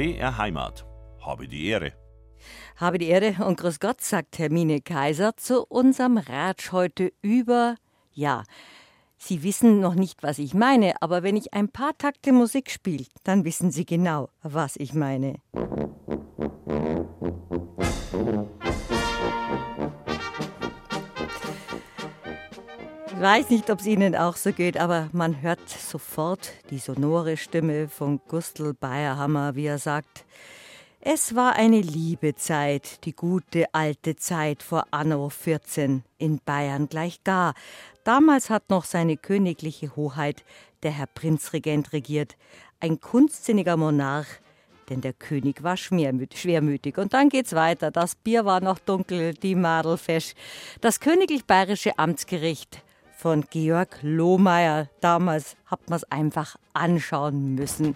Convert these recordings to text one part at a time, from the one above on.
BR Heimat. Habe die Ehre. Habe die Ehre und Grüß Gott, sagt Hermine Kaiser zu unserem Ratsch heute über, ja, Sie wissen noch nicht, was ich meine, aber wenn ich ein paar Takte Musik spiele, dann wissen Sie genau, was ich meine. Ich weiß nicht, ob es Ihnen auch so geht, aber man hört sofort die sonore Stimme von Gustl Bayerhammer, wie er sagt, es war eine liebe Zeit, die gute alte Zeit vor Anno 14 in Bayern gleich gar. Damals hat noch seine königliche Hoheit der Herr Prinzregent regiert, ein kunstsinniger Monarch, denn der König war schwermütig. Und dann geht's weiter. Das Bier war noch dunkel, die Madel fesch. Das königlich bayerische Amtsgericht von Georg Lohmeier. Damals hat man es einfach anschauen müssen.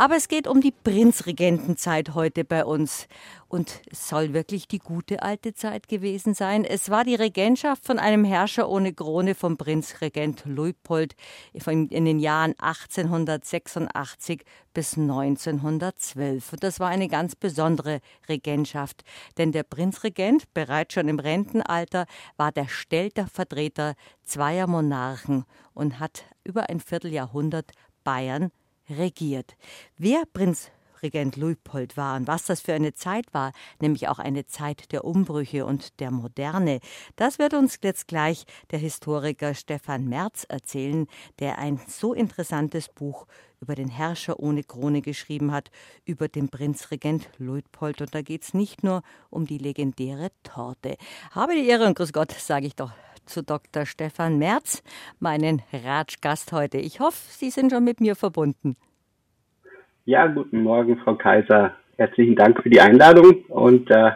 Aber es geht um die Prinzregentenzeit heute bei uns. Und es soll wirklich die gute alte Zeit gewesen sein. Es war die Regentschaft von einem Herrscher ohne Krone vom Prinzregent Luitpold in den Jahren 1886 bis 1912. Und das war eine ganz besondere Regentschaft, denn der Prinzregent, bereits schon im Rentenalter, war der Stellvertreter zweier Monarchen und hat über ein Vierteljahrhundert Bayern regiert. Wer Prinz Regent Luitpold war und was das für eine Zeit war, nämlich auch eine Zeit der Umbrüche und der Moderne. Das wird uns jetzt gleich der Historiker Stefan Merz erzählen, der ein so interessantes Buch über den Herrscher ohne Krone geschrieben hat, über den Prinzregent Luitpold. Und da geht es nicht nur um die legendäre Torte. Habe die Ehre und Grüß Gott, sage ich doch zu Dr. Stefan Merz, meinen Ratschgast heute. Ich hoffe, Sie sind schon mit mir verbunden. Ja, guten Morgen, Frau Kaiser. Herzlichen Dank für die Einladung und äh,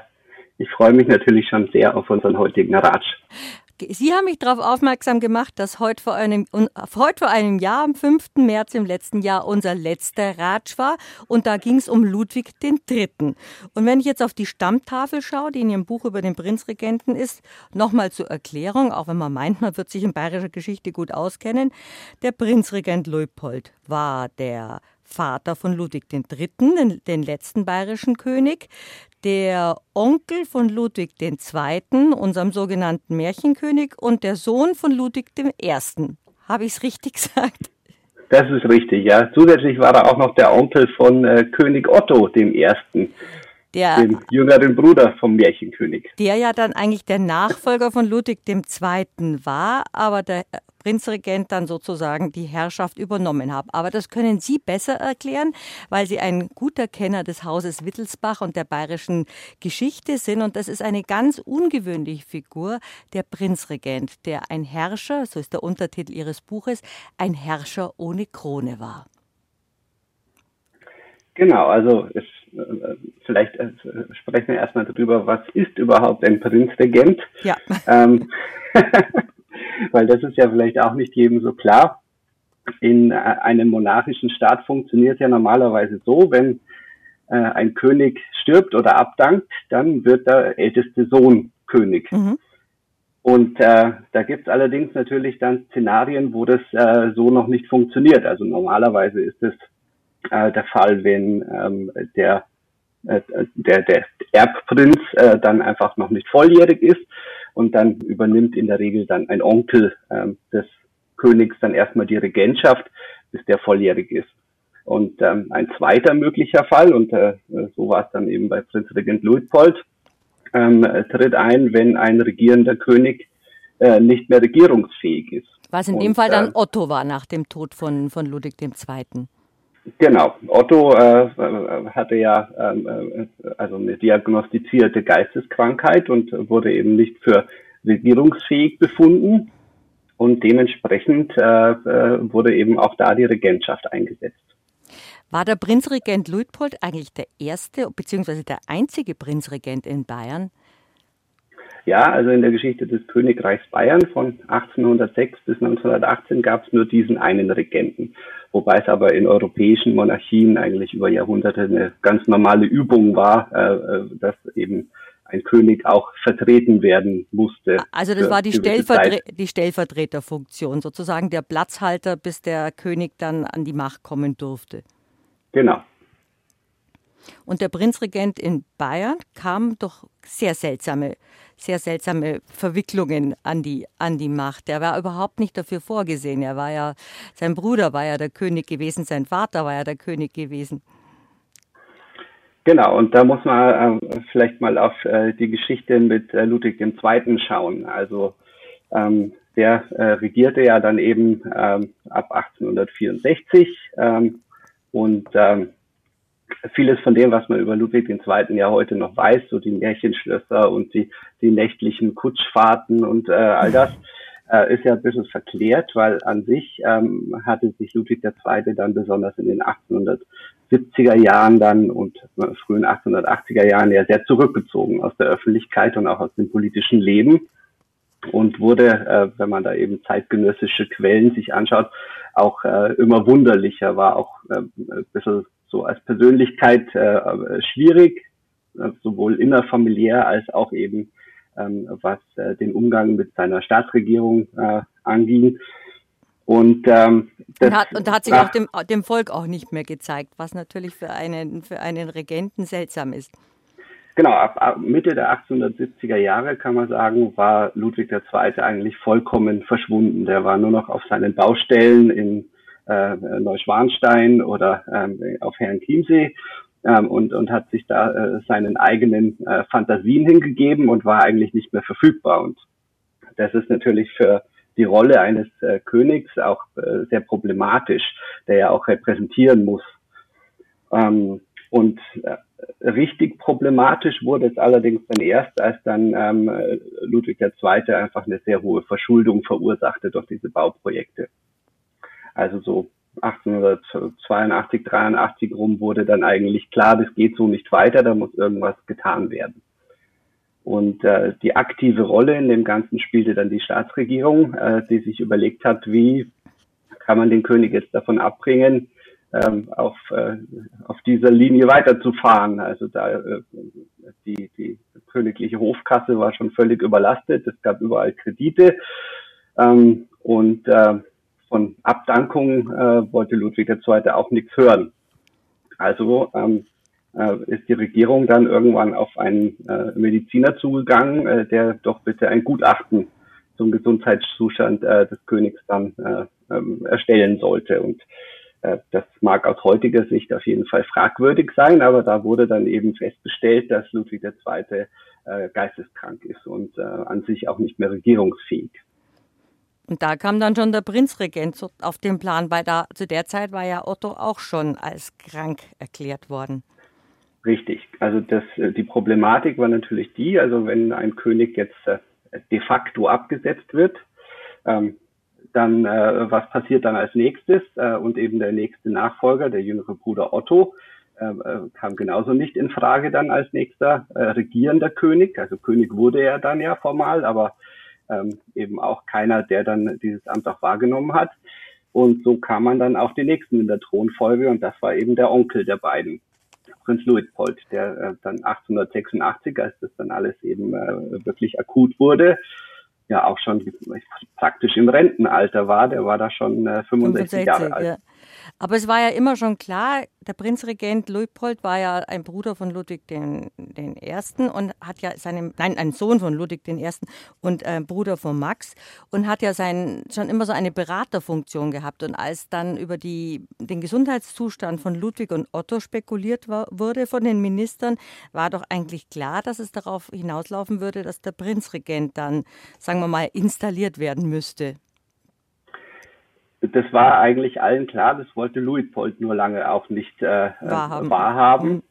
ich freue mich natürlich schon sehr auf unseren heutigen Ratsch. Sie haben mich darauf aufmerksam gemacht, dass heute vor, einem, heute vor einem Jahr, am 5. März im letzten Jahr, unser letzter Ratsch war. Und da ging es um Ludwig III. Und wenn ich jetzt auf die Stammtafel schaue, die in Ihrem Buch über den Prinzregenten ist, nochmal zur Erklärung, auch wenn man meint, man wird sich in bayerischer Geschichte gut auskennen. Der Prinzregent Leupold war der Vater von Ludwig III., den, den letzten bayerischen König, der Onkel von Ludwig II., unserem sogenannten Märchenkönig, und der Sohn von Ludwig I. Habe ich es richtig gesagt? Das ist richtig, ja. Zusätzlich war er auch noch der Onkel von äh, König Otto I., der, dem jüngeren Bruder vom Märchenkönig. Der ja dann eigentlich der Nachfolger von Ludwig II. war, aber der Prinzregent dann sozusagen die Herrschaft übernommen hat. Aber das können Sie besser erklären, weil Sie ein guter Kenner des Hauses Wittelsbach und der bayerischen Geschichte sind. Und das ist eine ganz ungewöhnliche Figur, der Prinzregent, der ein Herrscher, so ist der Untertitel Ihres Buches, ein Herrscher ohne Krone war. Genau, also es, äh, vielleicht äh, sprechen wir erstmal darüber, was ist überhaupt ein Prinzregent? Ja. Ähm, weil das ist ja vielleicht auch nicht jedem so klar. In äh, einem monarchischen Staat funktioniert es ja normalerweise so, wenn äh, ein König stirbt oder abdankt, dann wird der älteste Sohn König. Mhm. Und äh, da gibt es allerdings natürlich dann Szenarien, wo das äh, so noch nicht funktioniert. Also normalerweise ist es äh, der Fall, wenn ähm, der, äh, der, der Erbprinz äh, dann einfach noch nicht volljährig ist und dann übernimmt in der Regel dann ein Onkel ähm, des Königs dann erstmal die Regentschaft, bis der volljährig ist. Und ähm, ein zweiter möglicher Fall, und äh, so war es dann eben bei Prinzregent Luitpold, ähm, tritt ein, wenn ein regierender König äh, nicht mehr regierungsfähig ist. Was in und, dem Fall dann äh, Otto war nach dem Tod von, von Ludwig II. Genau. Otto äh, hatte ja ähm, äh, also eine diagnostizierte Geisteskrankheit und wurde eben nicht für regierungsfähig befunden. Und dementsprechend äh, äh, wurde eben auch da die Regentschaft eingesetzt. War der Prinzregent Luitpold eigentlich der erste bzw. der einzige Prinzregent in Bayern? Ja, also in der Geschichte des Königreichs Bayern von 1806 bis 1918 gab es nur diesen einen Regenten wobei es aber in europäischen Monarchien eigentlich über Jahrhunderte eine ganz normale Übung war, äh, äh dass eben ein König auch vertreten werden musste. Also das war die, Stellvertre die Stellvertreterfunktion, sozusagen der Platzhalter, bis der König dann an die Macht kommen durfte. Genau. Und der Prinzregent in Bayern kam durch sehr seltsame, sehr seltsame Verwicklungen an die, an die Macht. Er war überhaupt nicht dafür vorgesehen. Er war ja, sein Bruder war ja der König gewesen, sein Vater war ja der König gewesen. Genau, und da muss man äh, vielleicht mal auf äh, die Geschichte mit äh, Ludwig II. schauen. Also ähm, der äh, regierte ja dann eben ähm, ab 1864 ähm, und ähm, vieles von dem, was man über Ludwig II. ja heute noch weiß, so die Märchenschlösser und die, die nächtlichen Kutschfahrten und äh, all das, äh, ist ja ein bisschen verklärt, weil an sich ähm, hatte sich Ludwig II. dann besonders in den 1870er Jahren dann und äh, frühen 1880er Jahren ja sehr zurückgezogen aus der Öffentlichkeit und auch aus dem politischen Leben und wurde, äh, wenn man da eben zeitgenössische Quellen sich anschaut, auch äh, immer wunderlicher, war auch äh, ein bisschen so als Persönlichkeit äh, schwierig, äh, sowohl innerfamiliär als auch eben ähm, was äh, den Umgang mit seiner Staatsregierung äh, anging. Und, ähm, das, und, hat, und hat sich auch dem, dem Volk auch nicht mehr gezeigt, was natürlich für einen, für einen Regenten seltsam ist. Genau, ab, ab Mitte der 1870er Jahre kann man sagen, war Ludwig II. eigentlich vollkommen verschwunden. Der war nur noch auf seinen Baustellen in äh, Neuschwanstein oder ähm, auf Herrn Chiemsee ähm, und, und hat sich da äh, seinen eigenen äh, Fantasien hingegeben und war eigentlich nicht mehr verfügbar. Und das ist natürlich für die Rolle eines äh, Königs auch äh, sehr problematisch, der ja auch repräsentieren muss. Ähm, und äh, richtig problematisch wurde es allerdings dann erst, als dann ähm, Ludwig II. einfach eine sehr hohe Verschuldung verursachte durch diese Bauprojekte. Also so 1882, 83 rum wurde dann eigentlich klar, das geht so nicht weiter, da muss irgendwas getan werden. Und äh, die aktive Rolle in dem Ganzen spielte dann die Staatsregierung, äh, die sich überlegt hat, wie kann man den König jetzt davon abbringen, ähm, auf, äh, auf dieser Linie weiterzufahren. Also da äh, die, die königliche Hofkasse war schon völlig überlastet, es gab überall Kredite ähm, und äh, von Abdankung äh, wollte Ludwig II. auch nichts hören. Also ähm, äh, ist die Regierung dann irgendwann auf einen äh, Mediziner zugegangen, äh, der doch bitte ein Gutachten zum Gesundheitszustand äh, des Königs dann äh, ähm, erstellen sollte. Und äh, das mag aus heutiger Sicht auf jeden Fall fragwürdig sein, aber da wurde dann eben festgestellt, dass Ludwig II. Äh, geisteskrank ist und äh, an sich auch nicht mehr regierungsfähig. Und da kam dann schon der Prinzregent auf den Plan, weil da zu der Zeit war ja Otto auch schon als krank erklärt worden. Richtig. Also das, die Problematik war natürlich die, also wenn ein König jetzt de facto abgesetzt wird, ähm, dann äh, was passiert dann als nächstes? Äh, und eben der nächste Nachfolger, der jüngere Bruder Otto, äh, äh, kam genauso nicht in Frage dann als nächster äh, regierender König. Also König wurde er dann ja formal, aber ähm, eben auch keiner, der dann dieses Amt auch wahrgenommen hat. Und so kam man dann auch den nächsten in der Thronfolge und das war eben der Onkel der beiden, Prinz Luitpold, der äh, dann 1886, als das dann alles eben äh, wirklich akut wurde, ja auch schon praktisch im Rentenalter war. Der war da schon äh, 65, 65 Jahre alt. Ja. Aber es war ja immer schon klar, der Prinzregent Luitpold war ja ein Bruder von Ludwig den, den Ersten und hat ja seinen, nein, ein Sohn von Ludwig den Ersten und äh, Bruder von Max und hat ja sein, schon immer so eine Beraterfunktion gehabt. Und als dann über die, den Gesundheitszustand von Ludwig und Otto spekuliert war, wurde von den Ministern, war doch eigentlich klar, dass es darauf hinauslaufen würde, dass der Prinzregent dann, sagen wir mal, installiert werden müsste das war eigentlich allen klar, das wollte Luitpold nur lange auch nicht äh, wahrhaben. wahrhaben. Mhm.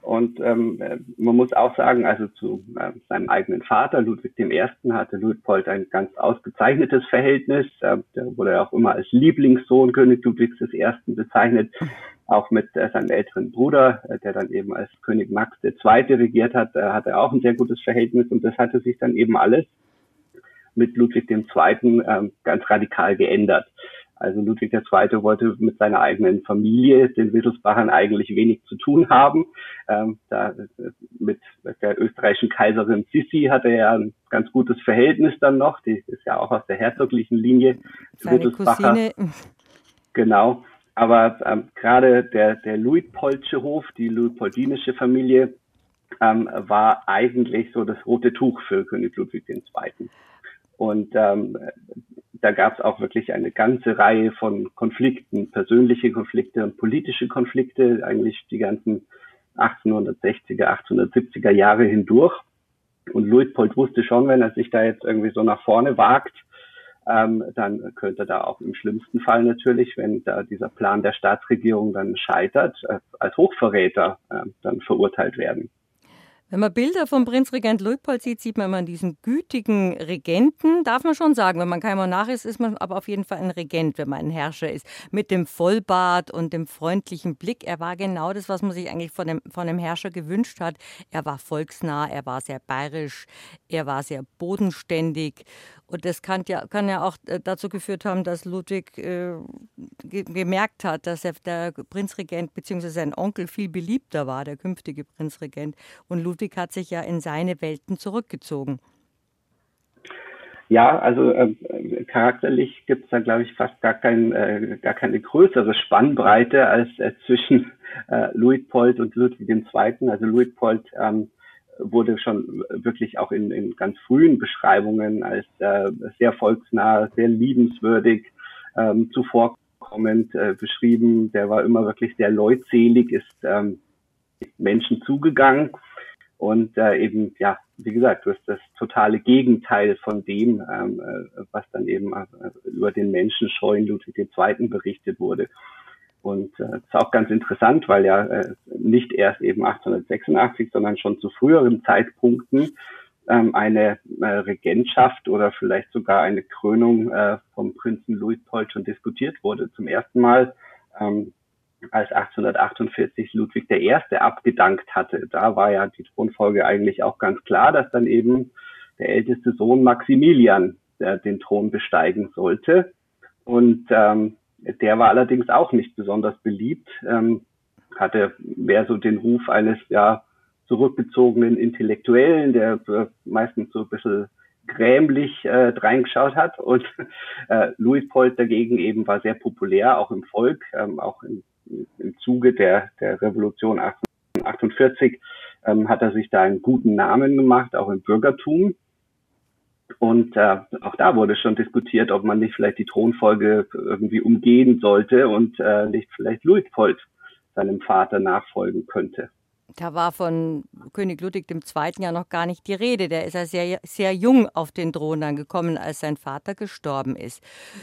Und ähm, man muss auch sagen, also zu äh, seinem eigenen Vater, Ludwig I., hatte Luitpold ein ganz ausgezeichnetes Verhältnis. Äh, der wurde auch immer als Lieblingssohn König Ludwigs I. bezeichnet. Auch mit äh, seinem älteren Bruder, äh, der dann eben als König Max II. regiert hat, äh, hatte er auch ein sehr gutes Verhältnis. Und das hatte sich dann eben alles mit Ludwig II. Äh, ganz radikal geändert. Also Ludwig II. wollte mit seiner eigenen Familie, den Wittelsbachern, eigentlich wenig zu tun haben. Ähm, da, mit, der österreichischen Kaiserin Sissi hatte er ein ganz gutes Verhältnis dann noch. Die ist ja auch aus der herzoglichen Linie. Seine Wittelsbacher. Cousine. Genau. Aber ähm, gerade der, der Luitpoldsche Hof, die Luitpoldinische Familie, ähm, war eigentlich so das rote Tuch für König Ludwig II. Und ähm, da gab es auch wirklich eine ganze Reihe von Konflikten, persönliche Konflikte und politische Konflikte, eigentlich die ganzen 1860er, 1870er Jahre hindurch. Und Luitpold wusste schon, wenn er sich da jetzt irgendwie so nach vorne wagt, ähm, dann könnte da auch im schlimmsten Fall natürlich, wenn da dieser Plan der Staatsregierung dann scheitert, äh, als Hochverräter äh, dann verurteilt werden. Wenn man Bilder vom Prinzregent Luitpold sieht, sieht man immer diesen gütigen Regenten. Darf man schon sagen, wenn man kein Monarch ist, ist man aber auf jeden Fall ein Regent, wenn man ein Herrscher ist. Mit dem Vollbart und dem freundlichen Blick. Er war genau das, was man sich eigentlich von dem, von dem Herrscher gewünscht hat. Er war volksnah, er war sehr bayerisch, er war sehr bodenständig. Und das kann ja, kann ja auch äh, dazu geführt haben, dass Ludwig äh, ge gemerkt hat, dass er, der Prinzregent bzw. sein Onkel viel beliebter war, der künftige Prinzregent. Und Ludwig hat sich ja in seine Welten zurückgezogen. Ja, also äh, charakterlich gibt es da, glaube ich, fast gar, kein, äh, gar keine größere Spannbreite als äh, zwischen äh, Luitpold und Ludwig II. Also Luitpold ähm, wurde schon wirklich auch in, in ganz frühen Beschreibungen als äh, sehr volksnah, sehr liebenswürdig, ähm, zuvorkommend äh, beschrieben. Der war immer wirklich sehr leutselig, ist ähm, Menschen zugegangen und äh, eben, ja, wie gesagt, du hast das totale Gegenteil von dem, ähm, äh, was dann eben äh, über den menschenscheuen Ludwig II. berichtet wurde. Und äh, ist auch ganz interessant, weil ja äh, nicht erst eben 1886, sondern schon zu früheren Zeitpunkten ähm, eine äh, Regentschaft oder vielleicht sogar eine Krönung äh, vom Prinzen Luitpold schon diskutiert wurde. Zum ersten Mal, ähm, als 1848 Ludwig I. abgedankt hatte. Da war ja die Thronfolge eigentlich auch ganz klar, dass dann eben der älteste Sohn Maximilian der den Thron besteigen sollte. Und ähm, der war allerdings auch nicht besonders beliebt, ähm, hatte mehr so den Ruf eines ja zurückgezogenen Intellektuellen, der äh, meistens so ein bisschen grämlich äh, reingeschaut hat. Und äh, Luitpold dagegen eben war sehr populär, auch im Volk, ähm, auch im, im Zuge der, der Revolution 1848 ähm, hat er sich da einen guten Namen gemacht, auch im Bürgertum. Und äh, auch da wurde schon diskutiert, ob man nicht vielleicht die Thronfolge irgendwie umgehen sollte und äh, nicht vielleicht Luitpold seinem Vater nachfolgen könnte. Da war von König Ludwig II. ja noch gar nicht die Rede. Der ist ja sehr, sehr jung auf den Thron dann gekommen, als sein Vater gestorben ist.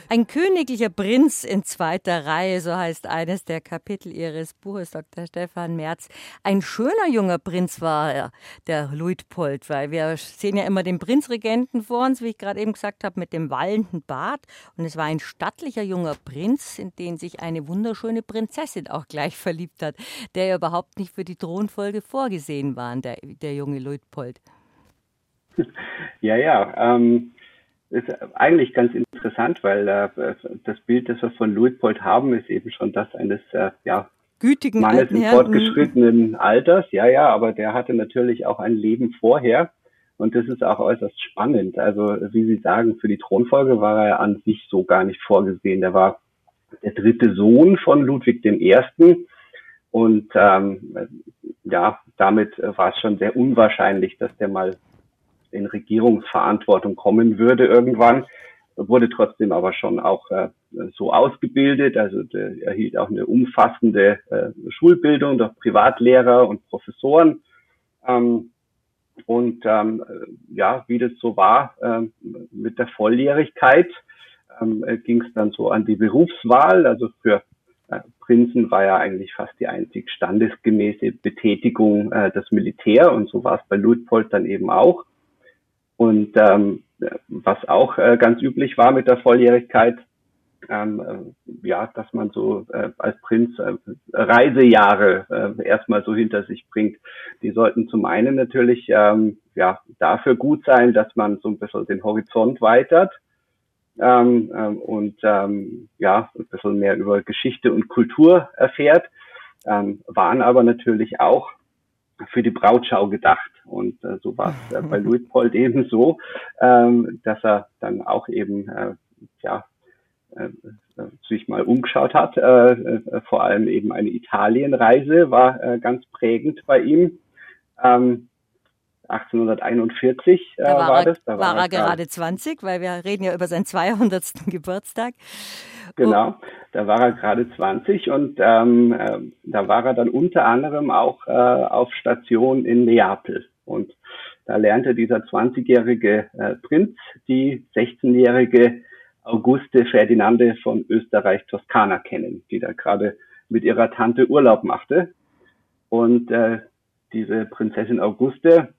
Ein königlicher Prinz in zweiter Reihe, so heißt eines der Kapitel Ihres Buches, Dr. Stefan Merz. Ein schöner junger Prinz war er, der Luitpold, weil wir sehen ja immer den Prinzregenten vor uns, wie ich gerade eben gesagt habe, mit dem wallenden Bart. Und es war ein stattlicher junger Prinz, in den sich eine wunderschöne Prinzessin auch gleich verliebt hat, der ja überhaupt nicht für die Thronfolge Folge vorgesehen waren, der, der junge Luitpold. Ja, ja. Ähm, ist eigentlich ganz interessant, weil äh, das Bild, das wir von Luitpold haben, ist eben schon das eines äh, ja, gütigen Mannes im fortgeschrittenen Alters. Ja, ja, aber der hatte natürlich auch ein Leben vorher. Und das ist auch äußerst spannend. Also, wie Sie sagen, für die Thronfolge war er an sich so gar nicht vorgesehen. Der war der dritte Sohn von Ludwig I. Und ähm, ja, damit war es schon sehr unwahrscheinlich, dass der mal in Regierungsverantwortung kommen würde irgendwann. Wurde trotzdem aber schon auch äh, so ausgebildet. Also erhielt auch eine umfassende äh, Schulbildung durch Privatlehrer und Professoren. Ähm, und ähm, ja, wie das so war äh, mit der Volljährigkeit, ähm, ging es dann so an die Berufswahl. Also für Prinzen war ja eigentlich fast die einzig standesgemäße Betätigung äh, das Militär und so war es bei Luitpold dann eben auch. Und ähm, was auch äh, ganz üblich war mit der Volljährigkeit, ähm, äh, ja, dass man so äh, als Prinz äh, Reisejahre äh, erstmal so hinter sich bringt. Die sollten zum einen natürlich ähm, ja dafür gut sein, dass man so ein bisschen den Horizont weitert ähm, ähm, und ähm, ja, ein bisschen mehr über Geschichte und Kultur erfährt, ähm, waren aber natürlich auch für die Brautschau gedacht. Und äh, so war es äh, bei Luitpold eben so, ähm, dass er dann auch eben äh, ja, sich mal umgeschaut hat. vor allem eben eine Italienreise war ganz prägend bei ihm. Ähm, 1841 äh, da war, war, das. Da war, war er gerade 20, weil wir reden ja über seinen 200. Geburtstag. Genau, da war er gerade 20 und ähm, äh, da war er dann unter anderem auch äh, auf Station in Neapel. Und da lernte dieser 20-jährige äh, Prinz die 16-jährige Auguste Ferdinande von Österreich-Toskana kennen, die da gerade mit ihrer Tante Urlaub machte. Und äh, diese Prinzessin Auguste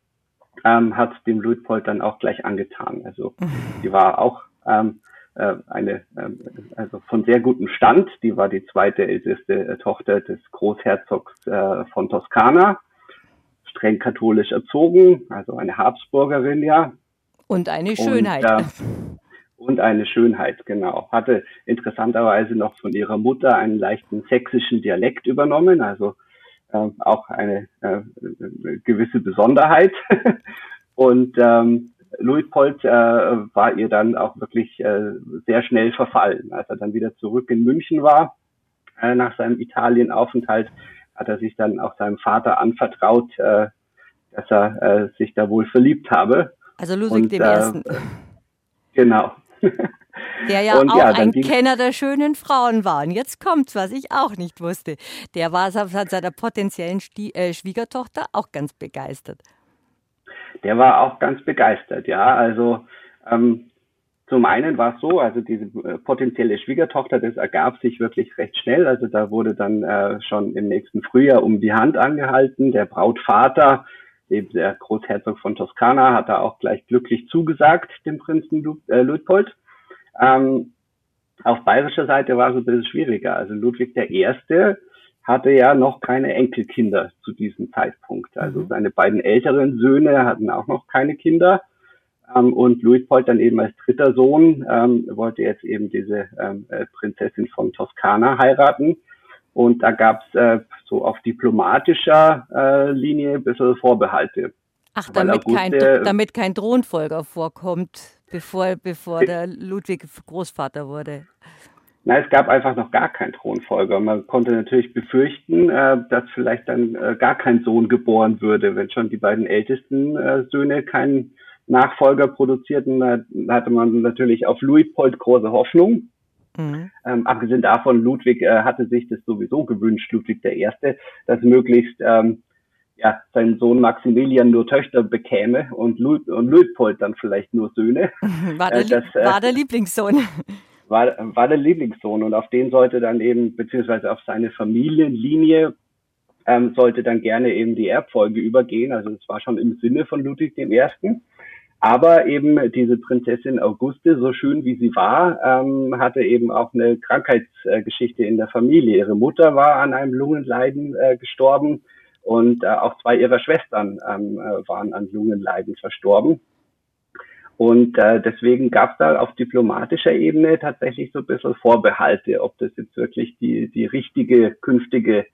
ähm, hat dem Luitpold dann auch gleich angetan. Also die war auch ähm, äh, eine ähm, also von sehr gutem Stand. Die war die zweite älteste äh, Tochter des Großherzogs äh, von Toskana, streng katholisch erzogen, also eine Habsburgerin ja. Und eine Schönheit. Und, äh, und eine Schönheit, genau. Hatte interessanterweise noch von ihrer Mutter einen leichten sächsischen Dialekt übernommen, also äh, auch eine äh, gewisse Besonderheit. und ähm, Luitpold äh, war ihr dann auch wirklich äh, sehr schnell verfallen. Als er dann wieder zurück in München war, äh, nach seinem Italienaufenthalt, hat er sich dann auch seinem Vater anvertraut, äh, dass er äh, sich da wohl verliebt habe. Also Ludwig dem äh, Ersten. Genau. Der ja und auch ja, ein Kenner der schönen Frauen war. Und jetzt kommt's, was ich auch nicht wusste. Der war von seiner potenziellen Sti äh, Schwiegertochter auch ganz begeistert. Der war auch ganz begeistert, ja. Also ähm, zum einen war es so, also diese äh, potenzielle Schwiegertochter, das ergab sich wirklich recht schnell. Also da wurde dann äh, schon im nächsten Frühjahr um die Hand angehalten. Der Brautvater, eben der Großherzog von Toskana, hat da auch gleich glücklich zugesagt, dem Prinzen Luitpold. Ähm, auf bayerischer Seite war es ein bisschen schwieriger. Also Ludwig I. hatte ja noch keine Enkelkinder zu diesem Zeitpunkt. Also mhm. seine beiden älteren Söhne hatten auch noch keine Kinder. Ähm, und Luitpold dann eben als dritter Sohn ähm, wollte jetzt eben diese ähm, äh, Prinzessin von Toskana heiraten. Und da gab es äh, so auf diplomatischer äh, Linie ein bisschen Vorbehalte. Ach, damit, kein, damit kein Thronfolger vorkommt bevor, bevor der Ludwig Großvater wurde? Na, es gab einfach noch gar keinen Thronfolger. Man konnte natürlich befürchten, äh, dass vielleicht dann äh, gar kein Sohn geboren würde, wenn schon die beiden ältesten äh, Söhne keinen Nachfolger produzierten. Da hatte man natürlich auf Luitpold große Hoffnung. Mhm. Ähm, abgesehen davon, Ludwig äh, hatte sich das sowieso gewünscht, Ludwig I., dass möglichst ähm, ja, sein Sohn Maximilian nur Töchter bekäme und, Lud und Luitpold dann vielleicht nur Söhne. War der, äh, das, äh, war der Lieblingssohn. War, war der Lieblingssohn und auf den sollte dann eben, beziehungsweise auf seine Familienlinie ähm, sollte dann gerne eben die Erbfolge übergehen. Also es war schon im Sinne von Ludwig I. Aber eben diese Prinzessin Auguste, so schön wie sie war, ähm, hatte eben auch eine Krankheitsgeschichte in der Familie. Ihre Mutter war an einem Lungenleiden äh, gestorben und äh, auch zwei ihrer Schwestern ähm, äh, waren an Lungenleiden verstorben. Und äh, deswegen gab es da auf diplomatischer Ebene tatsächlich so ein bisschen Vorbehalte, ob das jetzt wirklich die, die richtige künftige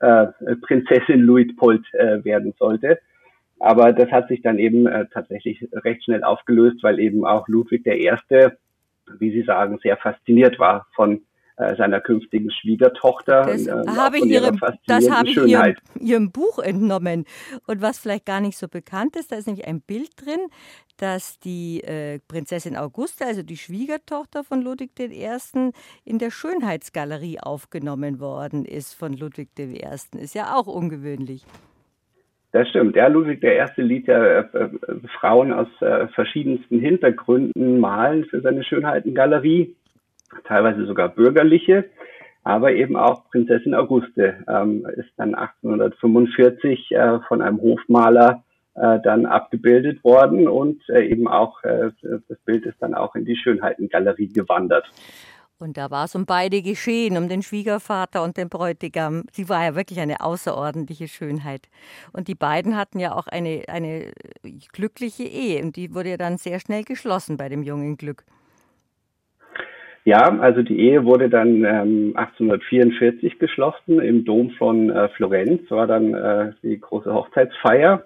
äh, Prinzessin Luitpold äh, werden sollte. Aber das hat sich dann eben äh, tatsächlich recht schnell aufgelöst, weil eben auch Ludwig I., wie Sie sagen, sehr fasziniert war von seiner künftigen Schwiegertochter. Das äh, habe ich, ihrem, das habe ich ihrem, ihrem, Buch entnommen. Und was vielleicht gar nicht so bekannt ist, da ist nämlich ein Bild drin, dass die äh, Prinzessin Augusta, also die Schwiegertochter von Ludwig I., in der Schönheitsgalerie aufgenommen worden ist von Ludwig I. Ist ja auch ungewöhnlich. Das stimmt. Ja, Ludwig I. ließ ja äh, äh, Frauen aus äh, verschiedensten Hintergründen malen für seine Schönheitengalerie teilweise sogar bürgerliche, aber eben auch Prinzessin Auguste ähm, ist dann 1845 äh, von einem Hofmaler äh, dann abgebildet worden und äh, eben auch äh, das Bild ist dann auch in die Schönheitengalerie gewandert. Und da war es um beide geschehen, um den Schwiegervater und den Bräutigam. Sie war ja wirklich eine außerordentliche Schönheit. Und die beiden hatten ja auch eine, eine glückliche Ehe. Und die wurde ja dann sehr schnell geschlossen bei dem jungen Glück. Ja, also die Ehe wurde dann ähm, 1844 geschlossen im Dom von äh, Florenz, war dann äh, die große Hochzeitsfeier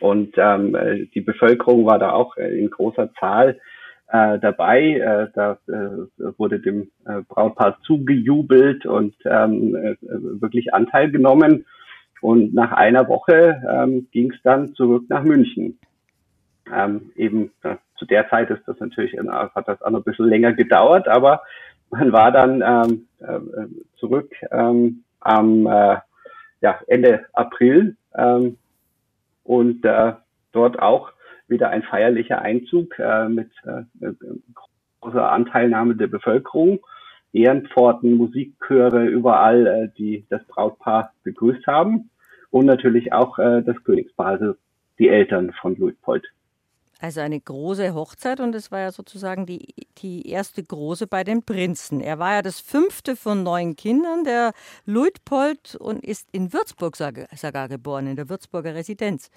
und ähm, äh, die Bevölkerung war da auch äh, in großer Zahl äh, dabei. Äh, da äh, wurde dem äh, Brautpaar zugejubelt und ähm, äh, wirklich Anteil genommen. Und nach einer Woche ähm, ging es dann zurück nach München. Ähm, eben äh, zu der Zeit ist das natürlich, äh, hat das auch noch ein bisschen länger gedauert, aber man war dann ähm, äh, zurück ähm, am äh, ja, Ende April ähm, und äh, dort auch wieder ein feierlicher Einzug äh, mit äh, großer Anteilnahme der Bevölkerung. Ehrenpforten, Musikchöre überall, äh, die das Brautpaar begrüßt haben und natürlich auch äh, das Königspaar, also die Eltern von Luitpold. Also eine große Hochzeit und es war ja sozusagen die, die erste große bei den Prinzen. Er war ja das fünfte von neun Kindern, der Luitpold, und ist in Würzburg sogar geboren, in der Würzburger Residenz.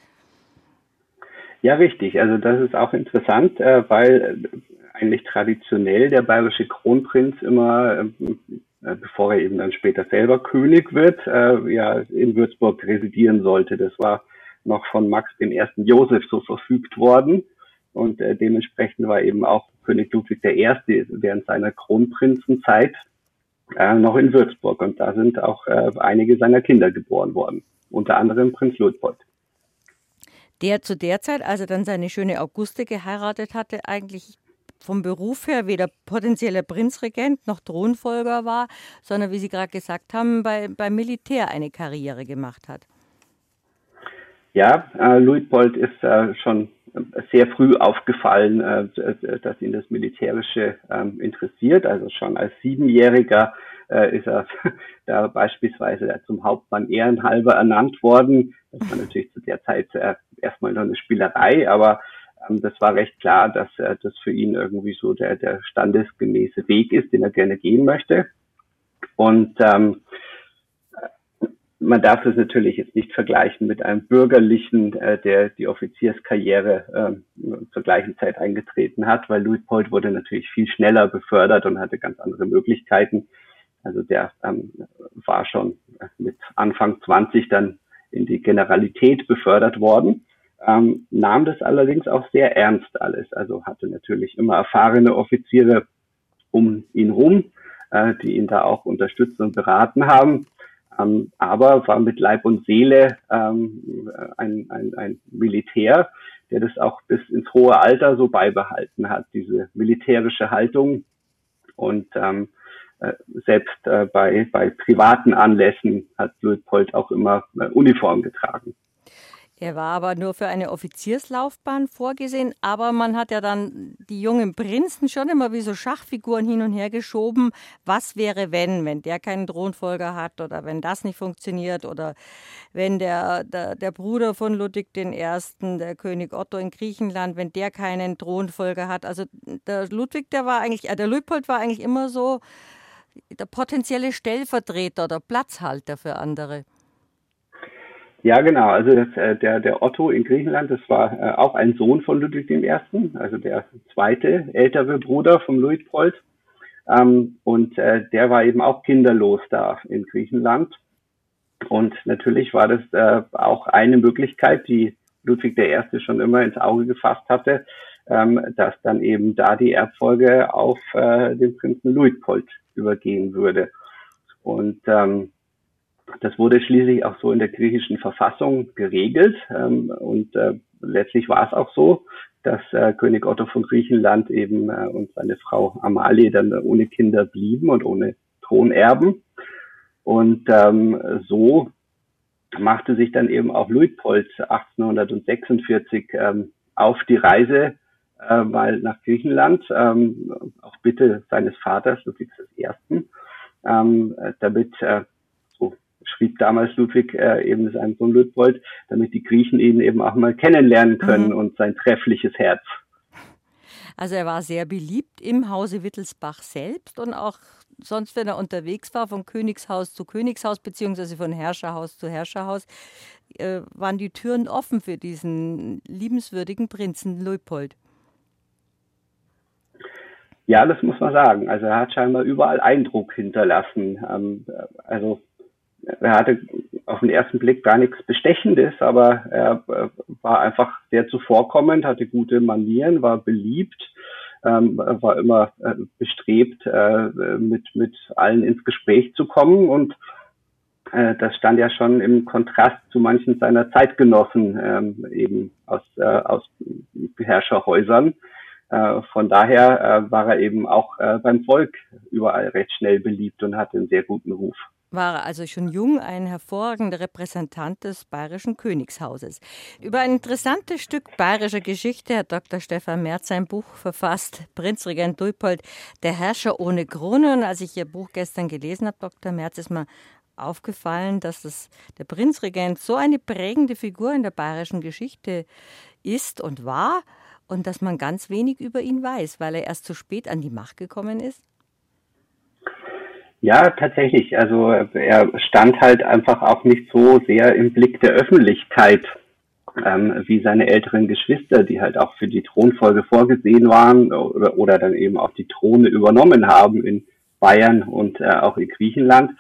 Ja, richtig. Also das ist auch interessant, äh, weil äh, eigentlich traditionell der bayerische Kronprinz immer, äh, bevor er eben dann später selber König wird, ja in Würzburg residieren sollte. Das war noch von Max dem ersten Josef so verfügt worden. Und dementsprechend war eben auch König Ludwig I. während seiner Kronprinzenzeit noch in Würzburg. Und da sind auch einige seiner Kinder geboren worden. Unter anderem Prinz Luitpold der zu der Zeit, als er dann seine schöne Auguste geheiratet hatte, eigentlich vom Beruf her weder potenzieller Prinzregent noch Thronfolger war, sondern wie Sie gerade gesagt haben, bei, beim Militär eine Karriere gemacht hat. Ja, äh, Luitpold ist äh, schon sehr früh aufgefallen, äh, dass ihn das Militärische ähm, interessiert. Also schon als Siebenjähriger äh, ist er da beispielsweise zum Hauptmann ehrenhalber ernannt worden. Das war natürlich zu der Zeit äh, erstmal noch eine Spielerei, aber ähm, das war recht klar, dass äh, das für ihn irgendwie so der, der standesgemäße Weg ist, den er gerne gehen möchte. Und ähm, man darf das natürlich jetzt nicht vergleichen mit einem bürgerlichen, äh, der die Offizierskarriere äh, zur gleichen Zeit eingetreten hat, weil Luitpold wurde natürlich viel schneller befördert und hatte ganz andere Möglichkeiten. Also der ähm, war schon mit Anfang 20 dann in die Generalität befördert worden, ähm, nahm das allerdings auch sehr ernst alles. Also hatte natürlich immer erfahrene Offiziere um ihn rum, äh, die ihn da auch unterstützt und beraten haben. Ähm, aber war mit Leib und Seele ähm, ein, ein, ein Militär, der das auch bis ins hohe Alter so beibehalten hat, diese militärische Haltung. Und ähm, äh, selbst äh, bei, bei privaten Anlässen hat Luitpold auch immer äh, Uniform getragen. Er war aber nur für eine Offizierslaufbahn vorgesehen, aber man hat ja dann die jungen Prinzen schon immer wie so Schachfiguren hin und her geschoben. Was wäre, wenn, wenn der keinen Thronfolger hat oder wenn das nicht funktioniert oder wenn der, der, der Bruder von Ludwig I., der König Otto in Griechenland, wenn der keinen Thronfolger hat. Also der Ludwig, der war eigentlich, äh, der Luitpold war eigentlich immer so der potenzielle Stellvertreter oder Platzhalter für andere. Ja, genau. Also das, äh, der, der Otto in Griechenland, das war äh, auch ein Sohn von Ludwig I., also der zweite ältere Bruder von Luitpold. Ähm, und äh, der war eben auch kinderlos da in Griechenland. Und natürlich war das äh, auch eine Möglichkeit, die Ludwig I. schon immer ins Auge gefasst hatte, ähm, dass dann eben da die Erbfolge auf äh, den Prinzen Luitpold übergehen würde. Und ähm, das wurde schließlich auch so in der griechischen Verfassung geregelt. Ähm, und äh, letztlich war es auch so, dass äh, König Otto von Griechenland eben äh, und seine Frau Amalie dann ohne Kinder blieben und ohne Thronerben. Und ähm, so machte sich dann eben auch Luitpold 1846 ähm, auf die Reise äh, mal nach Griechenland, ähm, auf Bitte seines Vaters Ludwigs I., ähm, damit äh, schrieb damals Ludwig äh, eben seinem Sohn Luitpold, damit die Griechen ihn eben auch mal kennenlernen können mhm. und sein treffliches Herz. Also er war sehr beliebt im Hause Wittelsbach selbst und auch sonst, wenn er unterwegs war, von Königshaus zu Königshaus, beziehungsweise von Herrscherhaus zu Herrscherhaus, äh, waren die Türen offen für diesen liebenswürdigen Prinzen Luitpold. Ja, das muss man sagen. Also er hat scheinbar überall Eindruck hinterlassen. Ähm, also er hatte auf den ersten Blick gar nichts Bestechendes, aber er äh, war einfach sehr zuvorkommend, hatte gute Manieren, war beliebt, ähm, war immer äh, bestrebt, äh, mit, mit allen ins Gespräch zu kommen und äh, das stand ja schon im Kontrast zu manchen seiner Zeitgenossen, ähm, eben aus, äh, aus Herrscherhäusern. Von daher war er eben auch beim Volk überall recht schnell beliebt und hatte einen sehr guten Ruf war also schon jung ein hervorragender Repräsentant des bayerischen Königshauses. Über ein interessantes Stück bayerischer Geschichte hat Dr. Stefan Merz sein Buch verfasst, Prinzregent Duipold, der Herrscher ohne Krone. Und als ich Ihr Buch gestern gelesen habe, Dr. Merz, ist mir aufgefallen, dass das, der Prinzregent so eine prägende Figur in der bayerischen Geschichte ist und war und dass man ganz wenig über ihn weiß, weil er erst zu spät an die Macht gekommen ist? Ja, tatsächlich. Also er stand halt einfach auch nicht so sehr im Blick der Öffentlichkeit ähm, wie seine älteren Geschwister, die halt auch für die Thronfolge vorgesehen waren oder, oder dann eben auch die Throne übernommen haben in Bayern und äh, auch in Griechenland.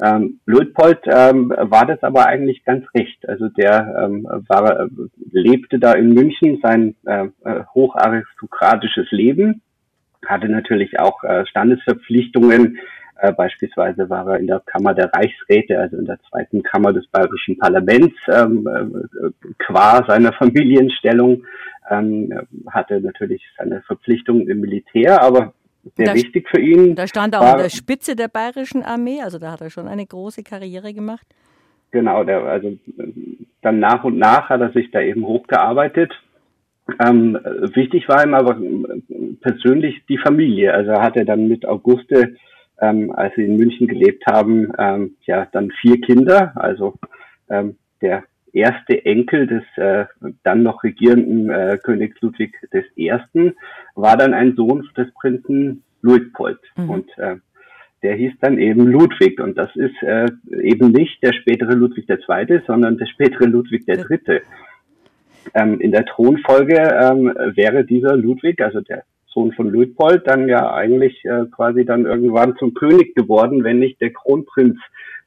Ähm, Luitpold ähm, war das aber eigentlich ganz recht. Also der ähm, war, äh, lebte da in München sein äh, hocharistokratisches Leben, hatte natürlich auch äh, Standesverpflichtungen. Äh, beispielsweise war er in der Kammer der Reichsräte, also in der zweiten Kammer des bayerischen Parlaments, ähm, äh, qua seiner Familienstellung, ähm, hatte natürlich seine Verpflichtungen im Militär, aber sehr da, wichtig für ihn. Da stand er auch an der Spitze der bayerischen Armee, also da hat er schon eine große Karriere gemacht. Genau, der, also dann nach und nach hat er sich da eben hochgearbeitet. Ähm, wichtig war ihm aber persönlich die Familie. Also er hatte dann mit Auguste, ähm, als sie in München gelebt haben, ähm, ja dann vier Kinder. Also ähm, der erste Enkel des äh, dann noch regierenden äh, Königs Ludwig I. war dann ein Sohn des Prinzen Luitpold. Mhm. Und äh, der hieß dann eben Ludwig. Und das ist äh, eben nicht der spätere Ludwig II., sondern der spätere Ludwig III. Ähm, in der Thronfolge ähm, wäre dieser Ludwig, also der Sohn von Luitpold, dann ja eigentlich äh, quasi dann irgendwann zum König geworden, wenn nicht der Kronprinz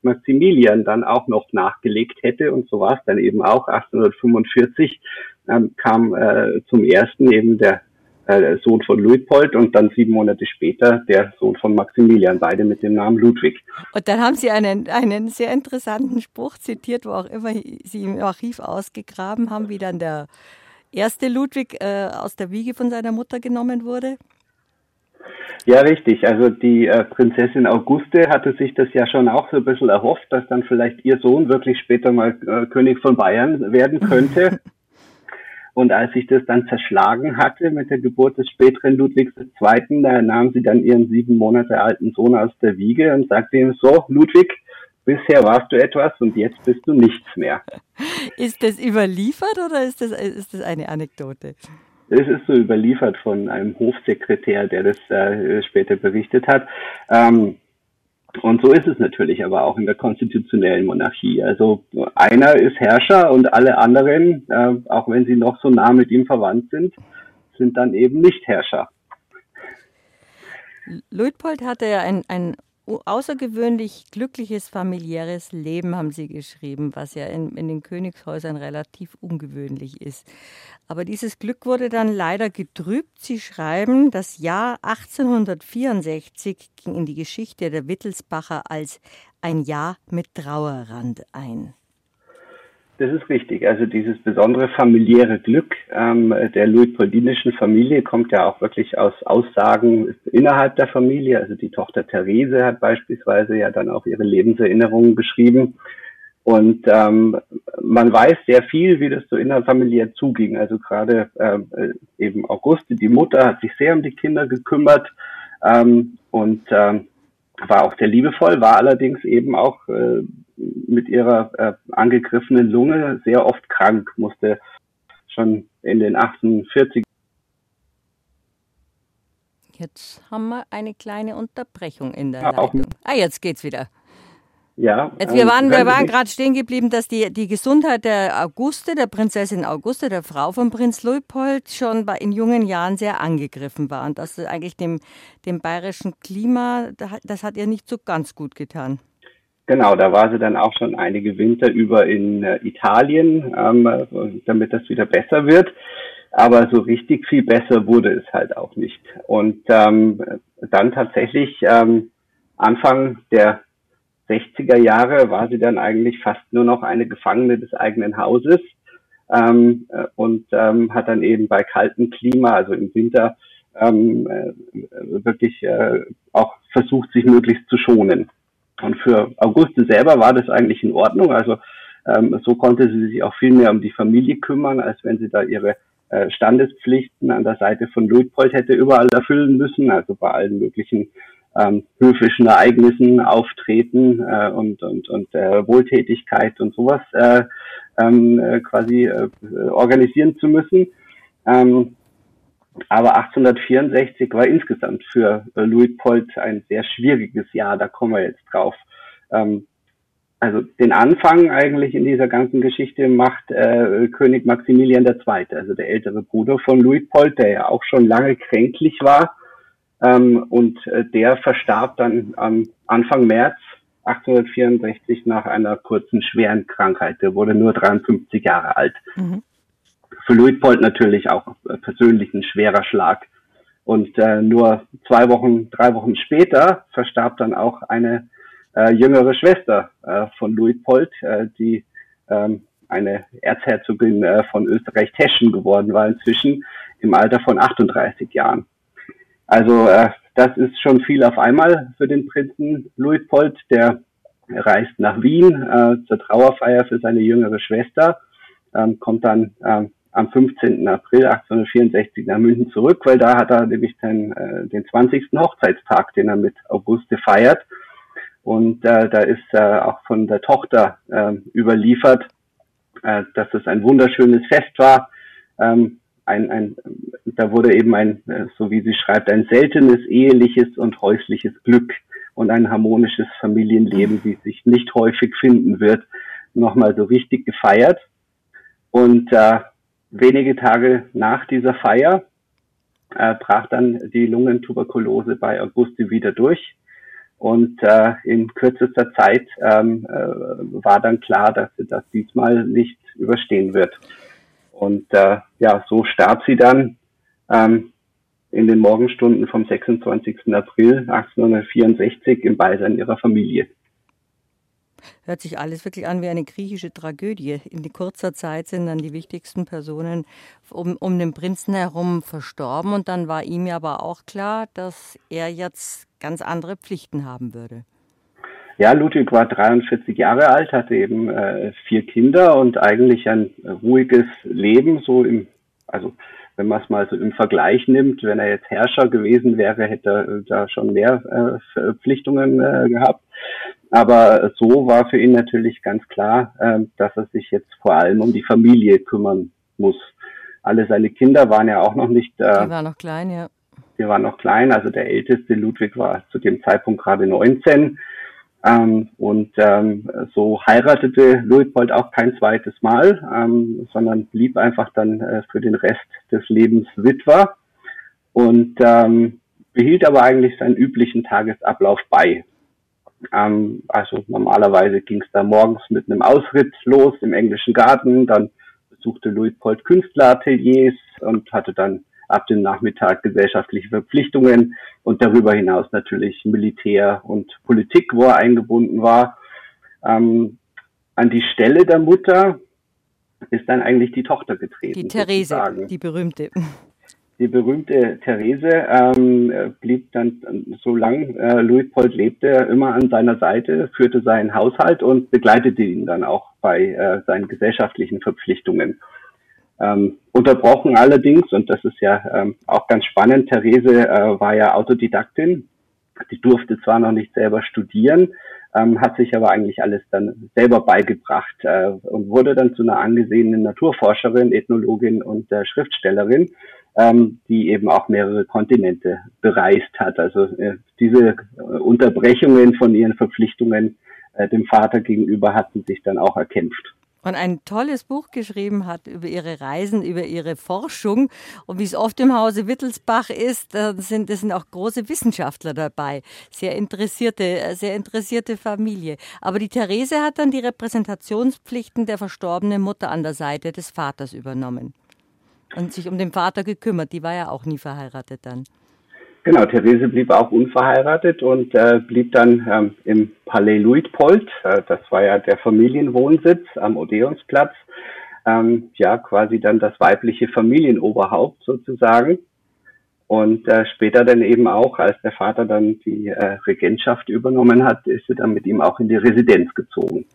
Maximilian dann auch noch nachgelegt hätte. Und so war es dann eben auch. 1845 ähm, kam äh, zum ersten eben der äh, Sohn von Luitpold und dann sieben Monate später der Sohn von Maximilian, beide mit dem Namen Ludwig. Und dann haben Sie einen, einen sehr interessanten Spruch zitiert, wo auch immer Sie im Archiv ausgegraben haben, wie dann der erste Ludwig äh, aus der Wiege von seiner Mutter genommen wurde. Ja, richtig. Also die äh, Prinzessin Auguste hatte sich das ja schon auch so ein bisschen erhofft, dass dann vielleicht ihr Sohn wirklich später mal äh, König von Bayern werden könnte. Und als sich das dann zerschlagen hatte mit der Geburt des späteren Ludwigs II., da nahm sie dann ihren sieben Monate alten Sohn aus der Wiege und sagte ihm so, Ludwig, bisher warst du etwas und jetzt bist du nichts mehr. Ist das überliefert oder ist das, ist das eine Anekdote? Es ist so überliefert von einem Hofsekretär, der das äh, später berichtet hat. Ähm, und so ist es natürlich aber auch in der konstitutionellen Monarchie. Also einer ist Herrscher und alle anderen, äh, auch wenn sie noch so nah mit ihm verwandt sind, sind dann eben nicht Herrscher. Luitpold hatte ja ein, ein außergewöhnlich glückliches familiäres Leben, haben Sie geschrieben, was ja in, in, den Königshäusern relativ ungewöhnlich ist. Aber dieses Glück wurde dann leider getrübt. Sie schreiben, das Jahr 1864 ging in die Geschichte der Wittelsbacher als ein Jahr mit Trauerrand ein. Das ist richtig. Also dieses besondere familiäre Glück ähm, der Luitpoldinischen Familie kommt ja auch wirklich aus Aussagen innerhalb der Familie. Also die Tochter Therese hat beispielsweise ja dann auch ihre Lebenserinnerungen geschrieben. Und ähm, man weiß sehr viel, wie das so innerfamiliär zuging. Also gerade ähm, äh, eben Auguste, die Mutter, hat sich sehr um die Kinder gekümmert ähm, und ähm, war auch sehr liebevoll, war allerdings eben auch äh, mit ihrer äh, angegriffenen Lunge sehr oft krank, musste schon in den 1840 Jetzt haben wir eine kleine Unterbrechung in der ja, Leitung. Ah, jetzt geht's wieder. Ja. Jetzt, wir ähm, waren, wir waren gerade stehen geblieben, dass die, die Gesundheit der Auguste, der Prinzessin Auguste, der Frau von Prinz Luitpold, schon bei, in jungen Jahren sehr angegriffen war. Und das eigentlich dem, dem bayerischen Klima, das hat ihr nicht so ganz gut getan. Genau, da war sie dann auch schon einige Winter über in äh, Italien, ähm, damit das wieder besser wird. aber so richtig viel besser wurde es halt auch nicht. Und ähm, dann tatsächlich ähm, Anfang der 60er Jahre war sie dann eigentlich fast nur noch eine Gefangene des eigenen Hauses ähm, äh, und ähm, hat dann eben bei kaltem Klima, also im Winter, ähm, äh, wirklich äh, auch versucht, sich möglichst zu schonen. Und für Auguste selber war das eigentlich in Ordnung. Also ähm, so konnte sie sich auch viel mehr um die Familie kümmern, als wenn sie da ihre äh, Standespflichten an der Seite von Luitpold hätte überall erfüllen müssen, also bei allen möglichen ähm, höfischen Ereignissen auftreten äh, und, und, und äh, Wohltätigkeit und sowas äh, ähm, äh, quasi äh, organisieren zu müssen. Ähm, aber 1864 war insgesamt für äh, Luitpold ein sehr schwieriges Jahr, da kommen wir jetzt drauf. Ähm, also den Anfang eigentlich in dieser ganzen Geschichte macht äh, König Maximilian II., also der ältere Bruder von Luitpold, der ja auch schon lange kränklich war. Ähm, und äh, der verstarb dann am Anfang März 1864 nach einer kurzen schweren Krankheit. Der wurde nur 53 Jahre alt. Mhm. Für Luitpold natürlich auch persönlich ein schwerer Schlag. Und äh, nur zwei Wochen, drei Wochen später verstarb dann auch eine äh, jüngere Schwester äh, von Luitpold, äh, die ähm, eine Erzherzogin äh, von Österreich-Teschen geworden war inzwischen im Alter von 38 Jahren. Also äh, das ist schon viel auf einmal für den Prinzen Luitpold, der reist nach Wien äh, zur Trauerfeier für seine jüngere Schwester, ähm, kommt dann ähm, am 15. April 1864 nach München zurück, weil da hat er nämlich den, äh, den 20. Hochzeitstag, den er mit Auguste feiert. Und äh, da ist äh, auch von der Tochter äh, überliefert, äh, dass es ein wunderschönes Fest war. Ähm, ein, ein, da wurde eben ein, äh, so wie sie schreibt, ein seltenes eheliches und häusliches Glück und ein harmonisches Familienleben, wie sich nicht häufig finden wird, nochmal so richtig gefeiert. Und äh, wenige Tage nach dieser Feier äh, brach dann die Lungentuberkulose bei Auguste wieder durch. Und äh, in kürzester Zeit ähm, äh, war dann klar, dass sie das diesmal nicht überstehen wird. Und äh, ja, so starb sie dann ähm, in den Morgenstunden vom 26. April 1864 im Beisein ihrer Familie. Hört sich alles wirklich an wie eine griechische Tragödie. In kurzer Zeit sind dann die wichtigsten Personen um, um den Prinzen herum verstorben und dann war ihm aber auch klar, dass er jetzt ganz andere Pflichten haben würde. Ja, Ludwig war 43 Jahre alt, hatte eben äh, vier Kinder und eigentlich ein ruhiges Leben, so im, also wenn man es mal so im Vergleich nimmt, wenn er jetzt Herrscher gewesen wäre, hätte er da schon mehr äh, Verpflichtungen äh, gehabt. Aber so war für ihn natürlich ganz klar, äh, dass er sich jetzt vor allem um die Familie kümmern muss. Alle seine Kinder waren ja auch noch nicht. Äh, die waren noch klein, ja. Die waren noch klein. Also der älteste Ludwig war zu dem Zeitpunkt gerade 19. Ähm, und ähm, so heiratete Luitpold auch kein zweites Mal, ähm, sondern blieb einfach dann äh, für den Rest des Lebens Witwer und ähm, behielt aber eigentlich seinen üblichen Tagesablauf bei. Ähm, also normalerweise ging es da morgens mit einem Ausritt los im englischen Garten, dann besuchte Luitpold Künstlerateliers und hatte dann ab dem Nachmittag gesellschaftliche Verpflichtungen und darüber hinaus natürlich Militär und Politik, wo er eingebunden war. Ähm, an die Stelle der Mutter ist dann eigentlich die Tochter getreten. Die Therese, sozusagen. die berühmte. Die berühmte Therese ähm, blieb dann, solange äh, Luitpold lebte, immer an seiner Seite, führte seinen Haushalt und begleitete ihn dann auch bei äh, seinen gesellschaftlichen Verpflichtungen. Ähm, unterbrochen allerdings, und das ist ja ähm, auch ganz spannend, Therese äh, war ja Autodidaktin. Die durfte zwar noch nicht selber studieren, ähm, hat sich aber eigentlich alles dann selber beigebracht äh, und wurde dann zu einer angesehenen Naturforscherin, Ethnologin und äh, Schriftstellerin, ähm, die eben auch mehrere Kontinente bereist hat. Also äh, diese äh, Unterbrechungen von ihren Verpflichtungen äh, dem Vater gegenüber hat sie sich dann auch erkämpft und ein tolles Buch geschrieben hat über ihre Reisen, über ihre Forschung. Und wie es oft im Hause Wittelsbach ist, da sind, da sind auch große Wissenschaftler dabei. Sehr interessierte, sehr interessierte Familie. Aber die Therese hat dann die Repräsentationspflichten der verstorbenen Mutter an der Seite des Vaters übernommen. Und sich um den Vater gekümmert. Die war ja auch nie verheiratet dann. Genau, Therese blieb auch unverheiratet und äh, blieb dann ähm, im Palais Luitpold. Äh, das war ja der Familienwohnsitz am Odeonsplatz. Ähm, ja, quasi dann das weibliche Familienoberhaupt sozusagen. Und äh, später dann eben auch, als der Vater dann die äh, Regentschaft übernommen hat, ist sie dann mit ihm auch in die Residenz gezogen.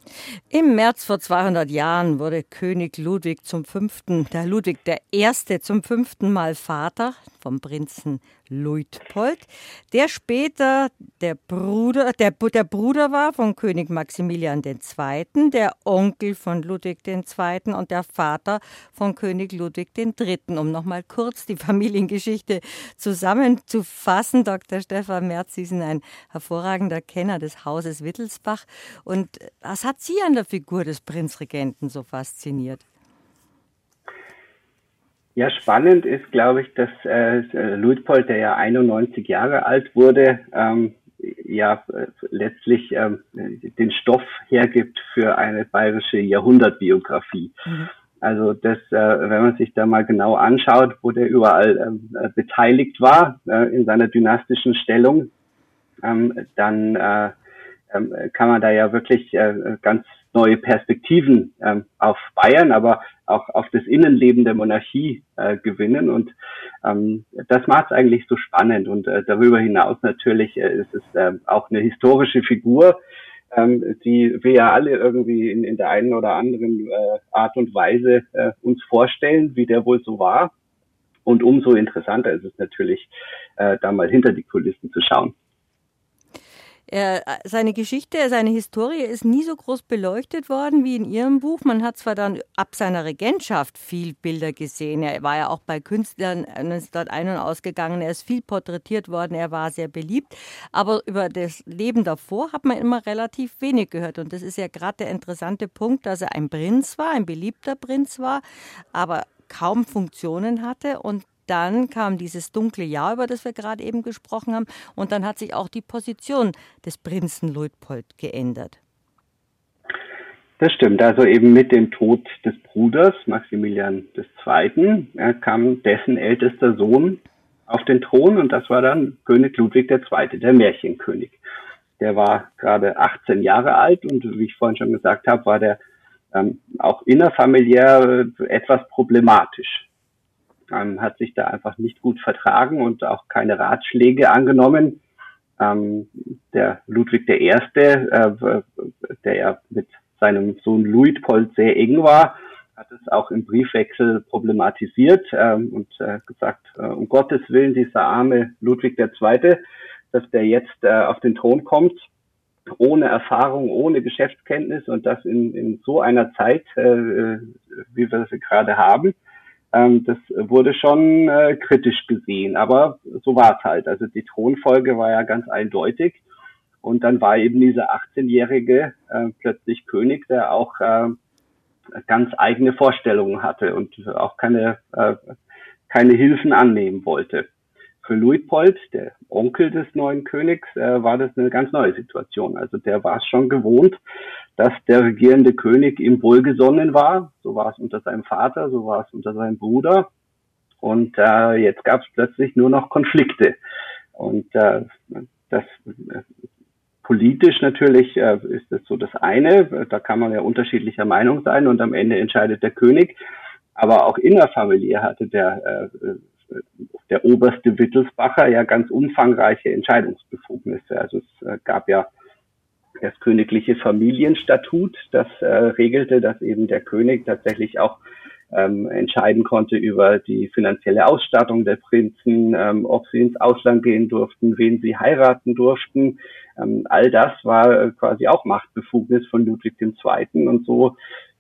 Im März vor 200 Jahren wurde König Ludwig zum fünften, der Ludwig der Erste zum fünften Mal Vater vom Prinzen Luitpold, der später der Bruder, der, der Bruder war von König Maximilian II., der Onkel von Ludwig II. und der Vater von König Ludwig III. Um nochmal kurz die Familiengeschichte zusammenzufassen. Dr. Stefan Merz, Sie sind ein hervorragender Kenner des Hauses Wittelsbach. Und was hat Sie an der Figur des Prinzregenten so fasziniert? Ja, spannend ist, glaube ich, dass äh, Luitpold, der ja 91 Jahre alt wurde, ähm, ja äh, letztlich ähm, den Stoff hergibt für eine bayerische Jahrhundertbiografie. Mhm. Also das, äh, wenn man sich da mal genau anschaut, wo der überall äh, beteiligt war äh, in seiner dynastischen Stellung, ähm, dann äh, ähm, kann man da ja wirklich ganz neue Perspektiven ähm, auf Bayern, aber auch auf das Innenleben der Monarchie gewinnen. Und ähm, das macht es eigentlich so spannend. Und darüber hinaus natürlich ist es auch eine historische Figur, ähm, die wir ja alle irgendwie in, in der einen oder anderen äh, Art und Weise äh, uns vorstellen, wie der wohl so war. Und umso interessanter ist es natürlich, äh, da mal hinter die Kulissen zu schauen. Er, seine Geschichte, seine Historie ist nie so groß beleuchtet worden wie in Ihrem Buch. Man hat zwar dann ab seiner Regentschaft viel Bilder gesehen. Er war ja auch bei Künstlern ist dort ein- und ausgegangen. Er ist viel porträtiert worden. Er war sehr beliebt. Aber über das Leben davor hat man immer relativ wenig gehört. Und das ist ja gerade der interessante Punkt, dass er ein Prinz war, ein beliebter Prinz war, aber kaum Funktionen hatte und dann kam dieses dunkle Jahr, über das wir gerade eben gesprochen haben, und dann hat sich auch die Position des Prinzen Luitpold geändert. Das stimmt. Also eben mit dem Tod des Bruders Maximilian II. kam dessen ältester Sohn auf den Thron und das war dann König Ludwig II., der Märchenkönig. Der war gerade 18 Jahre alt und wie ich vorhin schon gesagt habe, war der ähm, auch innerfamiliär äh, etwas problematisch ähm, hat sich da einfach nicht gut vertragen und auch keine Ratschläge angenommen. Ähm, der Ludwig I., äh, der ja mit seinem Sohn Luitpold sehr eng war, hat es auch im Briefwechsel problematisiert ähm, und äh, gesagt, äh, um Gottes Willen, dieser arme Ludwig II., dass der jetzt äh, auf den Thron kommt, ohne Erfahrung, ohne Geschäftskenntnis und das in, in so einer Zeit, äh, äh wie wir sie gerade haben. Ähm, das wurde schon äh, kritisch gesehen, aber so war es halt. Also die Thronfolge war ja ganz eindeutig. Und dann war eben dieser 18-Jährige äh, plötzlich König, der auch äh, ganz eigene Vorstellungen hatte und auch keine, äh, keine Hilfen annehmen wollte. Für Luitpold, der Onkel des neuen Königs, äh, war das eine ganz neue Situation. Also der war es schon gewohnt, dass der regierende König ihm wohlgesonnen war. So war es unter seinem Vater, so war es unter seinem Bruder. Und äh, jetzt gab es plötzlich nur noch Konflikte. Und äh, das äh, politisch natürlich äh, ist das so das eine. Da kann man ja unterschiedlicher Meinung sein und am Ende entscheidet der König. Aber auch innerfamiliär hatte der äh, der oberste Wittelsbacher ja ganz umfangreiche Entscheidungsbefugnisse. Also es äh, gab ja das königliche Familienstatut, das äh, regelte, dass eben der König tatsächlich auch ähm, entscheiden konnte über die finanzielle Ausstattung der Prinzen, ähm, ob sie ins Ausland gehen durften, wen sie heiraten durften. Ähm, all das war äh, quasi auch Machtbefugnis von Ludwig II. Und so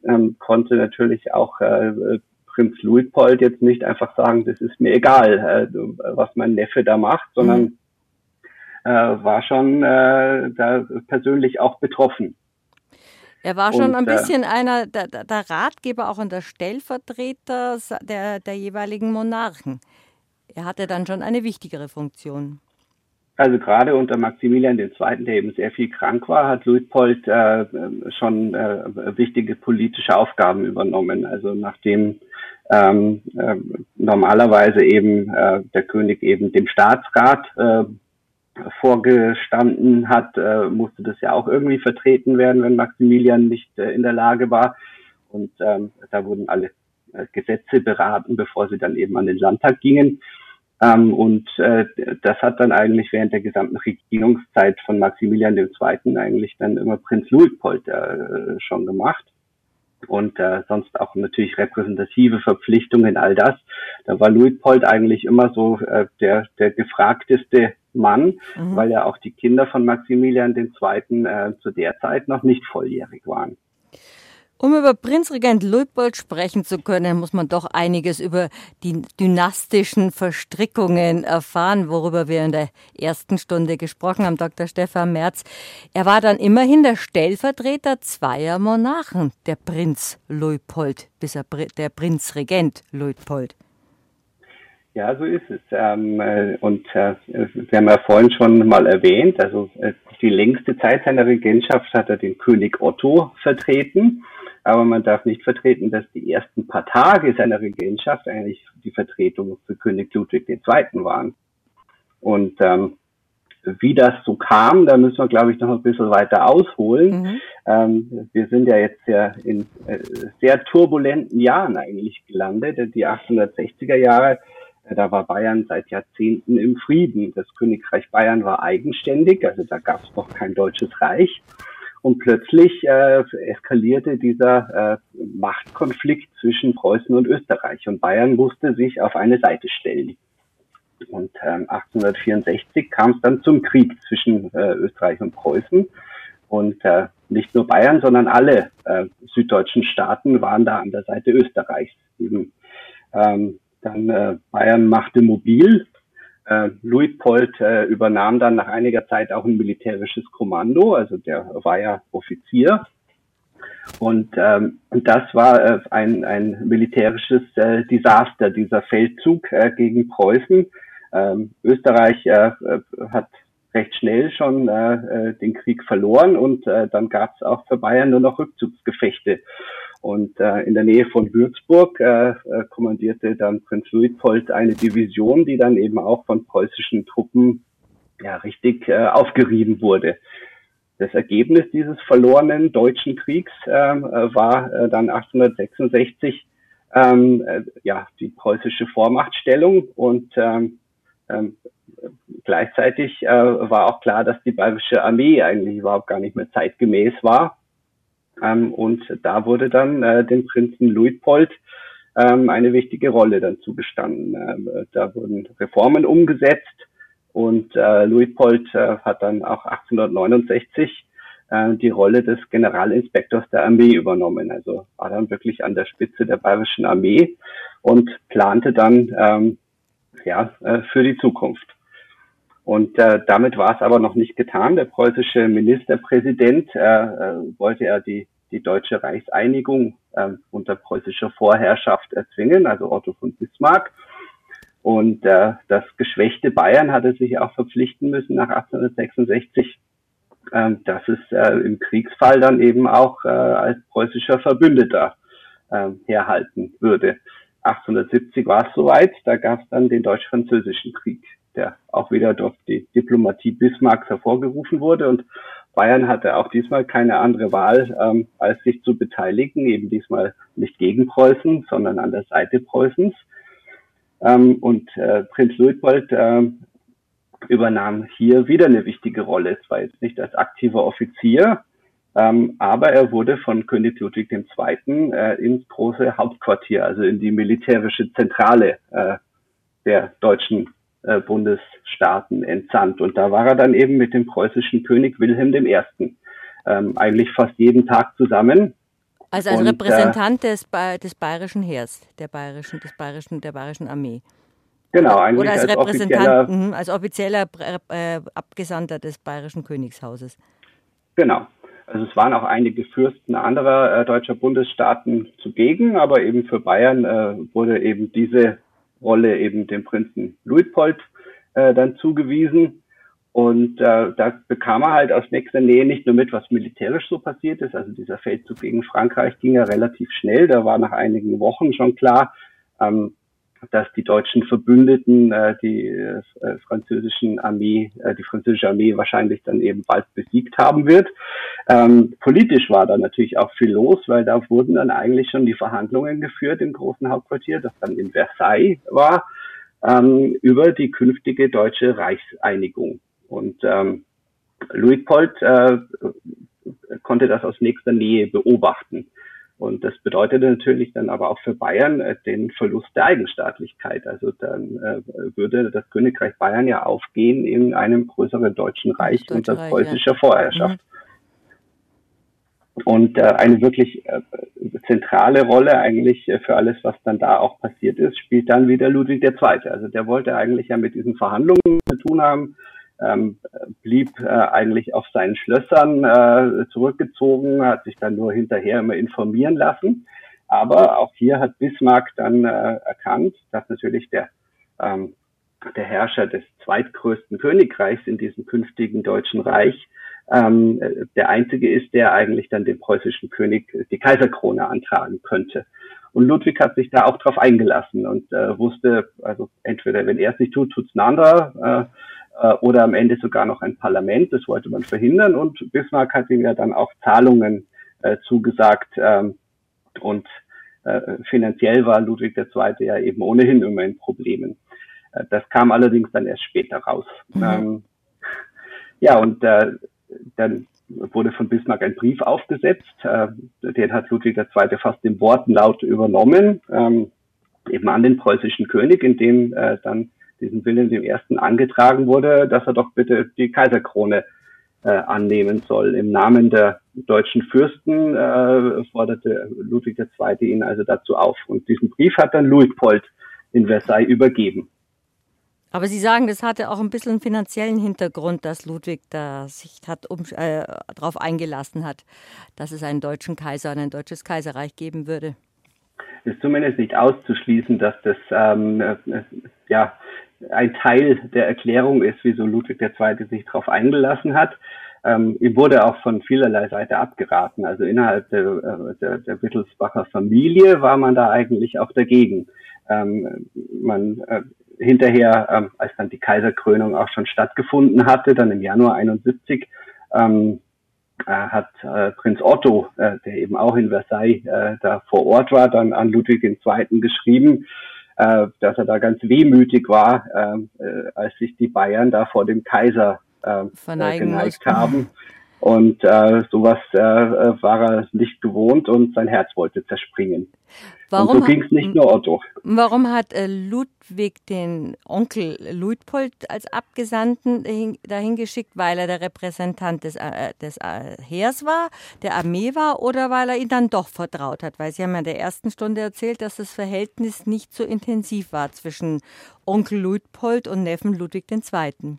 ähm, konnte natürlich auch äh, Prinz Luitpold jetzt nicht einfach sagen, das ist mir egal, äh, was mein Neffe da macht, sondern mhm. Äh, war schon äh, da persönlich auch betroffen. Er war schon und, ein äh, bisschen einer der, der, Ratgeber auch und der Stellvertreter der, der jeweiligen Monarchen. Er hatte dann schon eine wichtigere Funktion. Also gerade unter Maximilian II., der eben sehr viel krank war, hat Luitpold äh, schon äh, wichtige politische Aufgaben übernommen. Also nachdem ähm, äh, normalerweise eben äh, der König eben dem Staatsrat äh, vorgestanden hat, äh, musste das ja auch irgendwie vertreten werden, wenn Maximilian nicht äh, in der Lage war. Und ähm, da wurden alle äh, Gesetze beraten, bevor sie dann eben an den Landtag gingen. Ähm, und äh, das hat dann eigentlich während der gesamten Regierungszeit von Maximilian II. eigentlich dann immer Prinz Luitpold äh, schon gemacht und äh, sonst auch natürlich repräsentative Verpflichtungen, all das. Da war Luitpold eigentlich immer so äh, der, der gefragteste Mann, mhm. weil ja auch die Kinder von Maximilian II. Äh, zu der Zeit noch nicht volljährig waren. Um über Prinzregent Luitpold sprechen zu können, muss man doch einiges über die dynastischen Verstrickungen erfahren, worüber wir in der ersten Stunde gesprochen haben, Dr. Stefan Merz. Er war dann immerhin der Stellvertreter zweier Monarchen, der Prinz Luitpold, bis er der Prinzregent Luitpold. Ja, so ist es. Ähm, äh, und äh, wir haben ja vorhin schon mal erwähnt, also äh, die längste Zeit seiner Regentschaft hat er den König Otto vertreten. Aber man darf nicht vertreten, dass die ersten paar Tage seiner Regentschaft eigentlich die Vertretung für König Ludwig II. waren. Und ähm, wie das so kam, da müssen wir, glaube ich, noch ein bisschen weiter ausholen. Mhm. Ähm, wir sind ja jetzt ja in äh, sehr turbulenten Jahren eigentlich gelandet. Die 1860er Jahre, da war Bayern seit Jahrzehnten im Frieden. Das Königreich Bayern war eigenständig, also da gab es noch kein deutsches Reich. Und plötzlich äh, eskalierte dieser äh, Machtkonflikt zwischen Preußen und Österreich. Und Bayern musste sich auf eine Seite stellen. Und ähm, 1864 kam es dann zum Krieg zwischen äh, Österreich und Preußen. Und äh, nicht nur Bayern, sondern alle äh, süddeutschen Staaten waren da an der Seite Österreichs. Eben, ähm, dann äh, Bayern machte mobil äh, Luitpold äh, übernahm dann nach einiger Zeit auch ein militärisches Kommando, also der war ja Offizier. Und ähm, das war äh, ein, ein militärisches äh, Desaster, dieser Feldzug äh, gegen Preußen. Ähm, Österreich äh, äh hat recht schnell schon äh, äh, den Krieg verloren und äh, dann gab es auch für Bayern nur noch Rückzugsgefechte. Und äh, in der Nähe von Würzburg äh, äh, kommandierte dann Prinz Luitpold eine Division, die dann eben auch von preußischen Truppen ja richtig äh, aufgerieben wurde. Das Ergebnis dieses verlorenen deutschen Kriegs ähm, äh, war äh, dann 1866 ähm, äh, ja die preußische Vormachtstellung und ähm, ähm, gleichzeitig äh, war auch klar, dass die bayerische Armee eigentlich überhaupt gar nicht mehr zeitgemäß war ähm, und da wurde dann äh, dem Prinzen Luitpold ähm, eine wichtige Rolle dann zugestanden. Ähm, da wurden Reformen umgesetzt und äh, Luitpold äh, hat dann auch 1869 äh, die Rolle des Generalinspektors der Armee übernommen. Also war dann wirklich an der Spitze der bayerischen Armee und plante dann ähm, ja, äh, für die Zukunft. Und äh, damit war es aber noch nicht getan. Der preußische Ministerpräsident äh, äh, wollte ja die, die deutsche Reichseinigung äh, unter preußischer Vorherrschaft erzwingen, also Otto von Bismarck. Und äh, das geschwächte Bayern hatte sich auch verpflichten müssen nach 1866, äh, dass es äh, im Kriegsfall dann eben auch äh, als preußischer Verbündeter äh, herhalten würde. 1870 war es soweit, da gab es dann den deutsch-französischen Krieg der auch wieder durch die Diplomatie Bismarcks hervorgerufen wurde. Und Bayern hatte auch diesmal keine andere Wahl, ähm, als sich zu beteiligen, eben diesmal nicht gegen Preußen, sondern an der Seite Preußens. Ähm, und äh, Prinz Luitpold äh, übernahm hier wieder eine wichtige Rolle. Zwar jetzt nicht als aktiver Offizier, ähm, aber er wurde von König Ludwig II. Äh, ins große Hauptquartier, also in die militärische Zentrale äh, der deutschen äh, Bundesstaaten entsandt. Und da war er dann eben mit dem preußischen König Wilhelm I. Ähm, eigentlich fast jeden Tag zusammen. Also als und, Repräsentant äh, des, des bayerischen Heers, der bayerischen, des bayerischen, der bayerischen Armee. Genau, eigentlich Oder als, als Repräsentant, offizieller, als offizieller äh, Abgesandter des bayerischen Königshauses. Genau. Also es waren auch einige Fürsten anderer äh, deutscher Bundesstaaten zugegen, aber eben für Bayern äh, wurde eben diese Rolle eben dem Prinzen Luitpold äh, dann zugewiesen. Und äh, da bekam er halt aus nächster Nähe nicht nur mit, was militärisch so passiert ist. Also dieser Feldzug gegen Frankreich ging ja relativ schnell. Da war nach einigen Wochen schon klar, ähm, dass die deutschen Verbündeten äh, die äh, französischen Armee, äh, die französische Armee wahrscheinlich dann eben bald besiegt haben wird. Ähm, politisch war da natürlich auch viel los, weil da wurden dann eigentlich schon die Verhandlungen geführt im großen Hauptquartier, das dann in Versailles war, ähm, über die künftige deutsche Reichseinigung. Und ähm, Luitpold äh, konnte das aus nächster Nähe beobachten. Und das bedeutete natürlich dann aber auch für Bayern äh, den Verlust der Eigenstaatlichkeit. Also dann äh, würde das Königreich Bayern ja aufgehen in einem größeren deutschen Reich das unter preußischer ja. Vorherrschaft. Mhm. Und äh, eine wirklich äh, zentrale Rolle eigentlich äh, für alles, was dann da auch passiert ist, spielt dann wieder Ludwig II. Also der wollte eigentlich ja mit diesen Verhandlungen zu tun haben, ähm, blieb äh, eigentlich auf seinen Schlössern äh, zurückgezogen, hat sich dann nur hinterher immer informieren lassen. Aber auch hier hat Bismarck dann äh, erkannt, dass natürlich der, ähm, der Herrscher des zweitgrößten Königreichs in diesem künftigen Deutschen Reich ähm, der einzige ist, der eigentlich dann dem preußischen König die Kaiserkrone antragen könnte. Und Ludwig hat sich da auch drauf eingelassen und äh, wusste, also entweder wenn er es nicht tut, tut's ein anderer. Äh, oder am Ende sogar noch ein Parlament. Das wollte man verhindern und Bismarck hat ihm ja dann auch Zahlungen äh, zugesagt ähm, und äh, finanziell war Ludwig II. ja eben ohnehin immer in Problemen. Äh, das kam allerdings dann erst später raus. Mhm. Ähm, ja, und äh, dann wurde von Bismarck ein Brief aufgesetzt, äh, den hat Ludwig II. fast im Wortenlaut übernommen, ähm, eben an den preußischen König, in dem äh, dann diesen Wilhelm I. angetragen wurde, dass er doch bitte die Kaiserkrone äh, annehmen soll. Im Namen der deutschen Fürsten äh, forderte Ludwig II. ihn also dazu auf. Und diesen Brief hat dann Luitpold in Versailles übergeben. Aber Sie sagen, das hatte auch ein bisschen einen finanziellen Hintergrund, dass Ludwig da sich um, äh, darauf eingelassen hat, dass es einen deutschen Kaiser und ein deutsches Kaiserreich geben würde. Ist zumindest nicht auszuschließen, dass das ähm, äh, ja ein Teil der Erklärung ist, wieso Ludwig II. sich darauf eingelassen hat. Ähm, ihm wurde auch von vielerlei Seite abgeraten. Also innerhalb der, äh, der, der Wittelsbacher Familie war man da eigentlich auch dagegen. Ähm, man äh, hinterher, ähm, als dann die Kaiserkrönung auch schon stattgefunden hatte, dann im Januar 71, ähm, äh, hat äh, Prinz Otto, äh, der eben auch in Versailles äh, da vor Ort war, dann an Ludwig II. geschrieben, äh, dass er da ganz wehmütig war, ähm, äh, als sich die Bayern da vor dem Kaiser äh, geneigt haben. Und äh, sowas äh, war er nicht gewohnt und sein Herz wollte zerspringen. Warum und so ging es nicht nur Otto. Warum hat äh, Ludwig den Onkel Luitpold als Abgesandten dahin geschickt? Weil er der Repräsentant des, äh, des äh, Heers war, der Armee war oder weil er ihn dann doch vertraut hat? Weil Sie haben ja in der ersten Stunde erzählt, dass das Verhältnis nicht so intensiv war zwischen Onkel Luitpold und Neffen Ludwig II.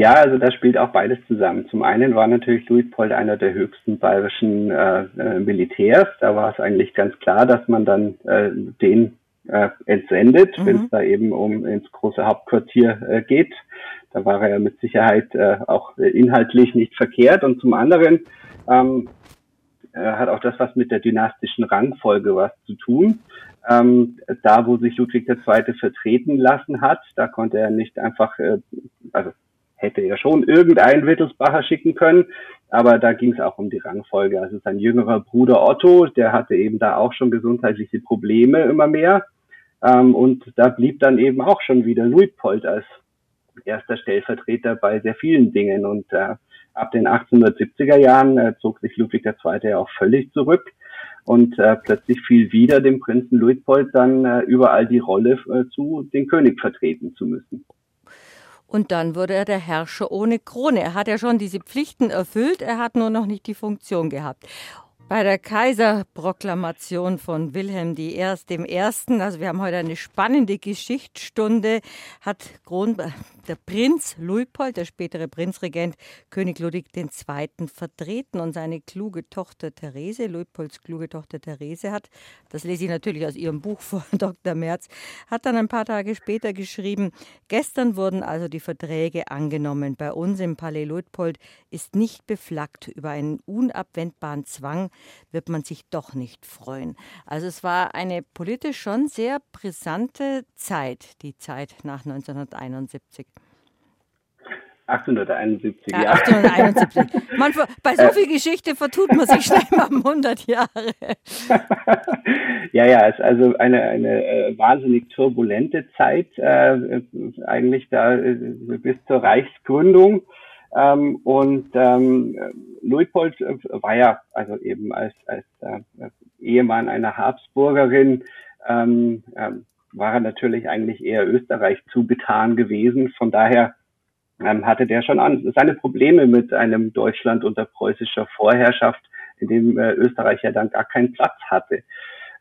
Ja, also da spielt auch beides zusammen. Zum einen war natürlich Luitpold einer der höchsten bayerischen äh, äh, Militärs. Da war es eigentlich ganz klar, dass man dann äh, den äh, entsendet, mhm. wenn es da eben um ins große Hauptquartier äh, geht. Da war er ja mit Sicherheit äh, auch inhaltlich nicht verkehrt. Und zum anderen ähm, äh, hat auch das was mit der dynastischen Rangfolge was zu tun. Ähm, da, wo sich Ludwig II. vertreten lassen hat, da konnte er nicht einfach, äh, also hätte er schon irgendeinen Wittelsbacher schicken können, aber da ging es auch um die Rangfolge. Also sein jüngerer Bruder Otto, der hatte eben da auch schon gesundheitliche Probleme immer mehr. Ähm, und da blieb dann eben auch schon wieder Luitpold als erster Stellvertreter bei sehr vielen Dingen. Und äh, ab den 1870er Jahren äh, zog sich Ludwig II. ja auch völlig zurück. Und äh, plötzlich fiel wieder dem Prinzen Luitpold dann äh, überall die Rolle äh, zu, den König vertreten zu müssen. Und dann wurde er der Herrscher ohne Krone. Er hat ja schon diese Pflichten erfüllt, er hat nur noch nicht die Funktion gehabt. Bei der Kaiserproklamation von Wilhelm I. dem Ersten, also wir haben heute eine spannende Geschichtsstunde, hat der Prinz Luitpold, der spätere Prinzregent, König Ludwig II. vertreten und seine kluge Tochter Therese, Luitpolds kluge Tochter Therese hat, das lese ich natürlich aus ihrem Buch von Dr. Merz, hat dann ein paar Tage später geschrieben, gestern wurden also die Verträge angenommen. Bei uns im Palais Luitpold ist nicht beflaggt über einen unabwendbaren Zwang, wird man sich doch nicht freuen. Also es war eine politisch schon sehr brisante Zeit, die Zeit nach 1971. 871, ja. ja. 871. Man, bei so viel Geschichte vertut man sich schnell mal 100 Jahre. ja, ja, es ist also eine, eine äh, wahnsinnig turbulente Zeit, äh, eigentlich da äh, bis zur Reichsgründung. Ähm, und ähm, Luitpold äh, war ja also eben als, als äh, Ehemann einer Habsburgerin, ähm, ähm, war er natürlich eigentlich eher Österreich zugetan gewesen. Von daher ähm, hatte der schon an, seine Probleme mit einem Deutschland unter preußischer Vorherrschaft, in dem äh, Österreich ja dann gar keinen Platz hatte.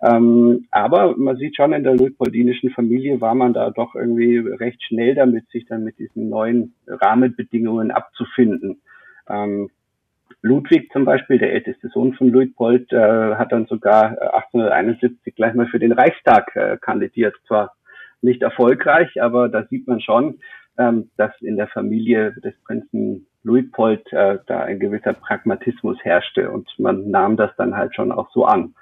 Ähm, aber man sieht schon, in der luitpoldinischen Familie war man da doch irgendwie recht schnell damit, sich dann mit diesen neuen Rahmenbedingungen abzufinden. Ähm, Ludwig zum Beispiel, der älteste Sohn von Luitpold, äh, hat dann sogar 1871 äh, gleich mal für den Reichstag äh, kandidiert. Zwar nicht erfolgreich, aber da sieht man schon, ähm, dass in der Familie des Prinzen Luitpold äh, da ein gewisser Pragmatismus herrschte und man nahm das dann halt schon auch so an.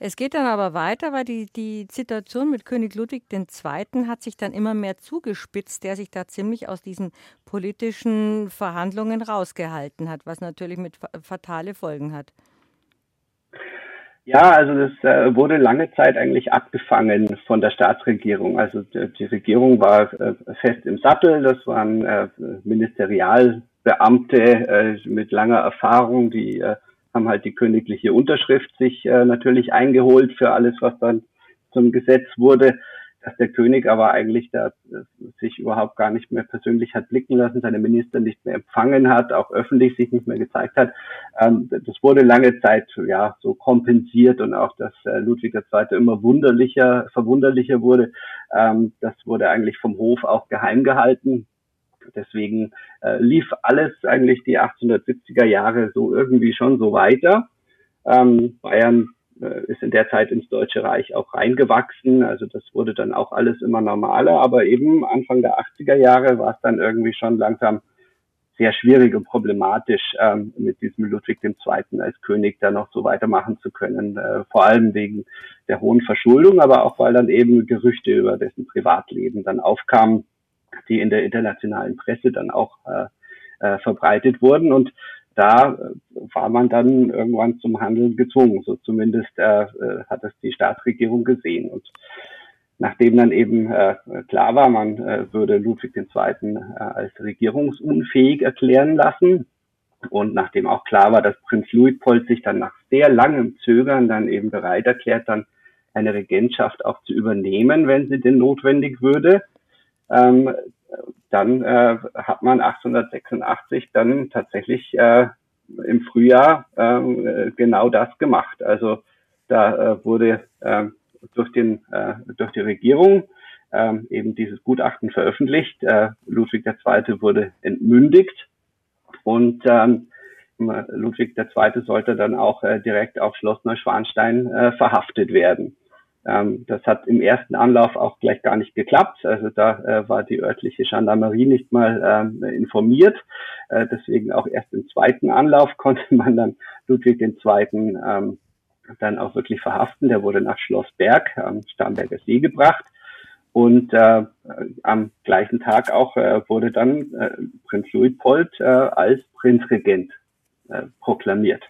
Es geht dann aber weiter, weil die, die Situation mit König Ludwig II. hat sich dann immer mehr zugespitzt, der sich da ziemlich aus diesen politischen Verhandlungen rausgehalten hat, was natürlich mit fatale Folgen hat. Ja, also das äh, wurde lange Zeit eigentlich abgefangen von der Staatsregierung. Also die, Regierung war äh, fest im Sattel. Das waren äh, Ministerialbeamte mit langer Erfahrung, die haben halt die königliche Unterschrift sich äh, natürlich eingeholt für alles, was dann zum Gesetz wurde dass der König aber eigentlich da äh, sich überhaupt gar nicht mehr persönlich hat blicken lassen, seine Minister nicht mehr empfangen hat, auch öffentlich sich nicht mehr gezeigt hat. Ähm, das wurde lange Zeit ja so kompensiert und auch, dass äh, Ludwig II. immer wunderlicher, verwunderlicher wurde. Ähm, das wurde eigentlich vom Hof auch geheim gehalten. Deswegen äh, lief alles eigentlich die 1870er Jahre so irgendwie schon so weiter. Ähm, Bayern äh, ist in der Zeit ins Deutsche Reich auch reingewachsen. Also das wurde dann auch alles immer normaler. Aber eben Anfang der 80er Jahre war es dann irgendwie schon langsam sehr schwierig und problematisch, ähm, mit diesem Ludwig II. als König da noch so weitermachen zu können. Äh, vor allem wegen der hohen Verschuldung, aber auch weil dann eben Gerüchte über dessen Privatleben dann aufkamen, die in der internationalen Presse dann auch äh, äh, verbreitet wurden. Und da äh, war man dann irgendwann zum Handeln gezwungen. So zumindest äh, äh, hat es die Staatsregierung gesehen. Und nachdem dann eben äh, klar war, man äh, würde Ludwig II. Äh, als regierungsunfähig erklären lassen und nachdem auch klar war, dass Prinz Luitpold sich dann nach sehr langem Zögern dann eben bereit erklärt, dann eine Regentschaft auch zu übernehmen, wenn sie denn notwendig würde, ähm, dann äh, hat man 1886 dann tatsächlich äh, im Frühjahr äh, genau das gemacht. Also da äh, wurde äh, durch, den, äh, durch die Regierung äh, eben dieses Gutachten veröffentlicht. Äh, Ludwig II. wurde entmündigt und ähm, Ludwig II. sollte dann auch äh, direkt auf Schloss Neuschwanstein äh, verhaftet werden. Ähm, das hat im ersten Anlauf auch gleich gar nicht geklappt. Also da äh, war die örtliche Gendarmerie nicht mal ähm, informiert. Äh, deswegen auch erst im zweiten Anlauf konnte man dann Ludwig II. Ähm, dann auch wirklich verhaften. Der wurde nach Schloss Berg am Starnberger See gebracht. Und äh, am gleichen Tag auch äh, wurde dann äh, Prinz Luitpold äh, als Prinzregent proklamiert.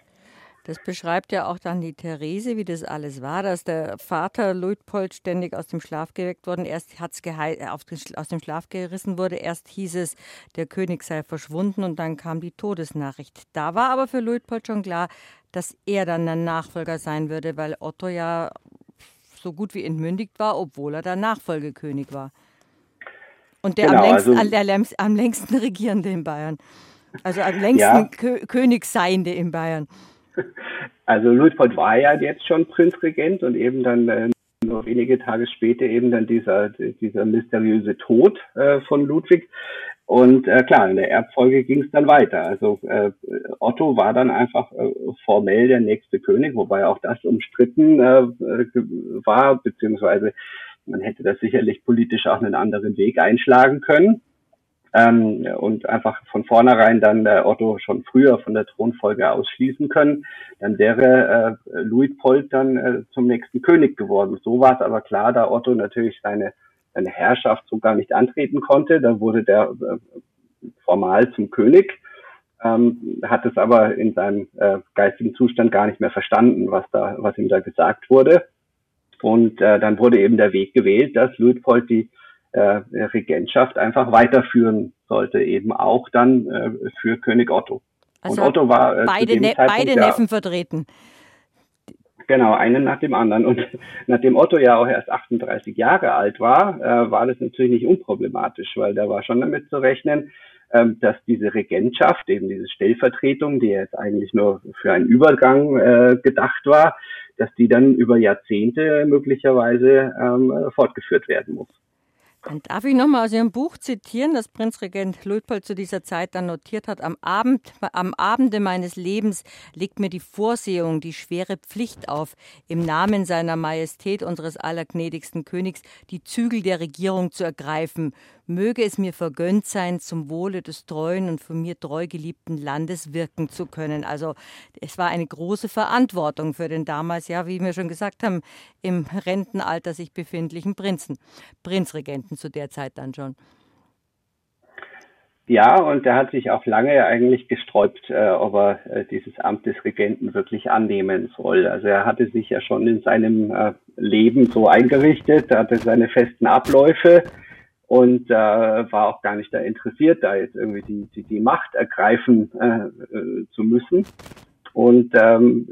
Das beschreibt ja auch dann die Therese, wie das alles war, dass der Vater Luitpold ständig aus dem Schlaf geweckt worden. Erst hat's äh, aus dem Schlaf gerissen wurde, erst hieß es, der König sei verschwunden und dann kam die Todesnachricht. Da war aber für Luitpold schon klar, dass er dann der Nachfolger sein würde, weil Otto ja so gut wie entmündigt war, obwohl er der Nachfolgekönig war. Und der, genau, am, längsten, also, der am längsten regierende in Bayern. Also am längsten ja. König seiende in Bayern. Also Luitpold war ja jetzt schon Prinzregent und eben dann äh, nur wenige Tage später eben dann dieser, dieser mysteriöse Tod äh, von Ludwig. Und äh, klar, in der Erbfolge ging es dann weiter. Also äh, Otto war dann einfach äh, formell der nächste König, wobei auch das umstritten äh, war, beziehungsweise man hätte da sicherlich politisch auch einen anderen Weg einschlagen können. Ähm, und einfach von vornherein dann äh, Otto schon früher von der Thronfolge ausschließen können, dann wäre äh, Luitpold dann äh, zum nächsten König geworden. So war es aber klar, da Otto natürlich seine, seine Herrschaft so gar nicht antreten konnte, dann wurde der äh, formal zum König, ähm, hat es aber in seinem äh, geistigen Zustand gar nicht mehr verstanden, was da, was ihm da gesagt wurde. Und äh, dann wurde eben der Weg gewählt, dass Luitpold die äh, Regentschaft einfach weiterführen sollte, eben auch dann äh, für König Otto. Also und Otto war äh, beide, ne beide Neffen vertreten. Genau, einen nach dem anderen. Und nachdem Otto ja auch erst 38 Jahre alt war, äh, war das natürlich nicht unproblematisch, weil da war schon damit zu rechnen, ähm, dass diese Regentschaft, eben diese Stellvertretung, die jetzt eigentlich nur für einen Übergang äh, gedacht war, dass die dann über Jahrzehnte möglicherweise ähm, fortgeführt werden muss. Dann darf ich nochmal aus Ihrem Buch zitieren, das Prinzregent Luitpold zu dieser Zeit dann notiert hat. Am, Abend, am Abende meines Lebens legt mir die Vorsehung die schwere Pflicht auf, im Namen seiner Majestät, unseres allergnädigsten Königs, die Zügel der Regierung zu ergreifen, möge es mir vergönnt sein, zum Wohle des treuen und von mir treu geliebten Landes wirken zu können. Also es war eine große Verantwortung für den damals, ja, wie wir schon gesagt haben, im Rentenalter sich befindlichen Prinzen, Prinzregenten zu der Zeit dann schon. Ja, und er hat sich auch lange eigentlich gesträubt, äh, ob er äh, dieses Amt des Regenten wirklich annehmen soll. Also er hatte sich ja schon in seinem äh, Leben so eingerichtet, er hatte seine festen Abläufe, und äh, war auch gar nicht da interessiert, da jetzt irgendwie die, die, die Macht ergreifen äh, äh, zu müssen. Und ähm,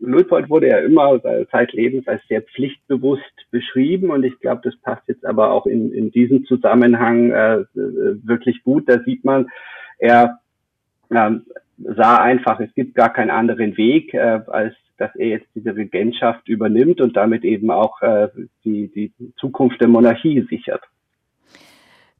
Luitpold wurde ja immer zeitlebens als sehr pflichtbewusst beschrieben und ich glaube, das passt jetzt aber auch in, in diesem Zusammenhang äh, wirklich gut. Da sieht man, er äh, sah einfach, es gibt gar keinen anderen Weg, äh, als dass er jetzt diese Regentschaft übernimmt und damit eben auch äh, die, die Zukunft der Monarchie sichert.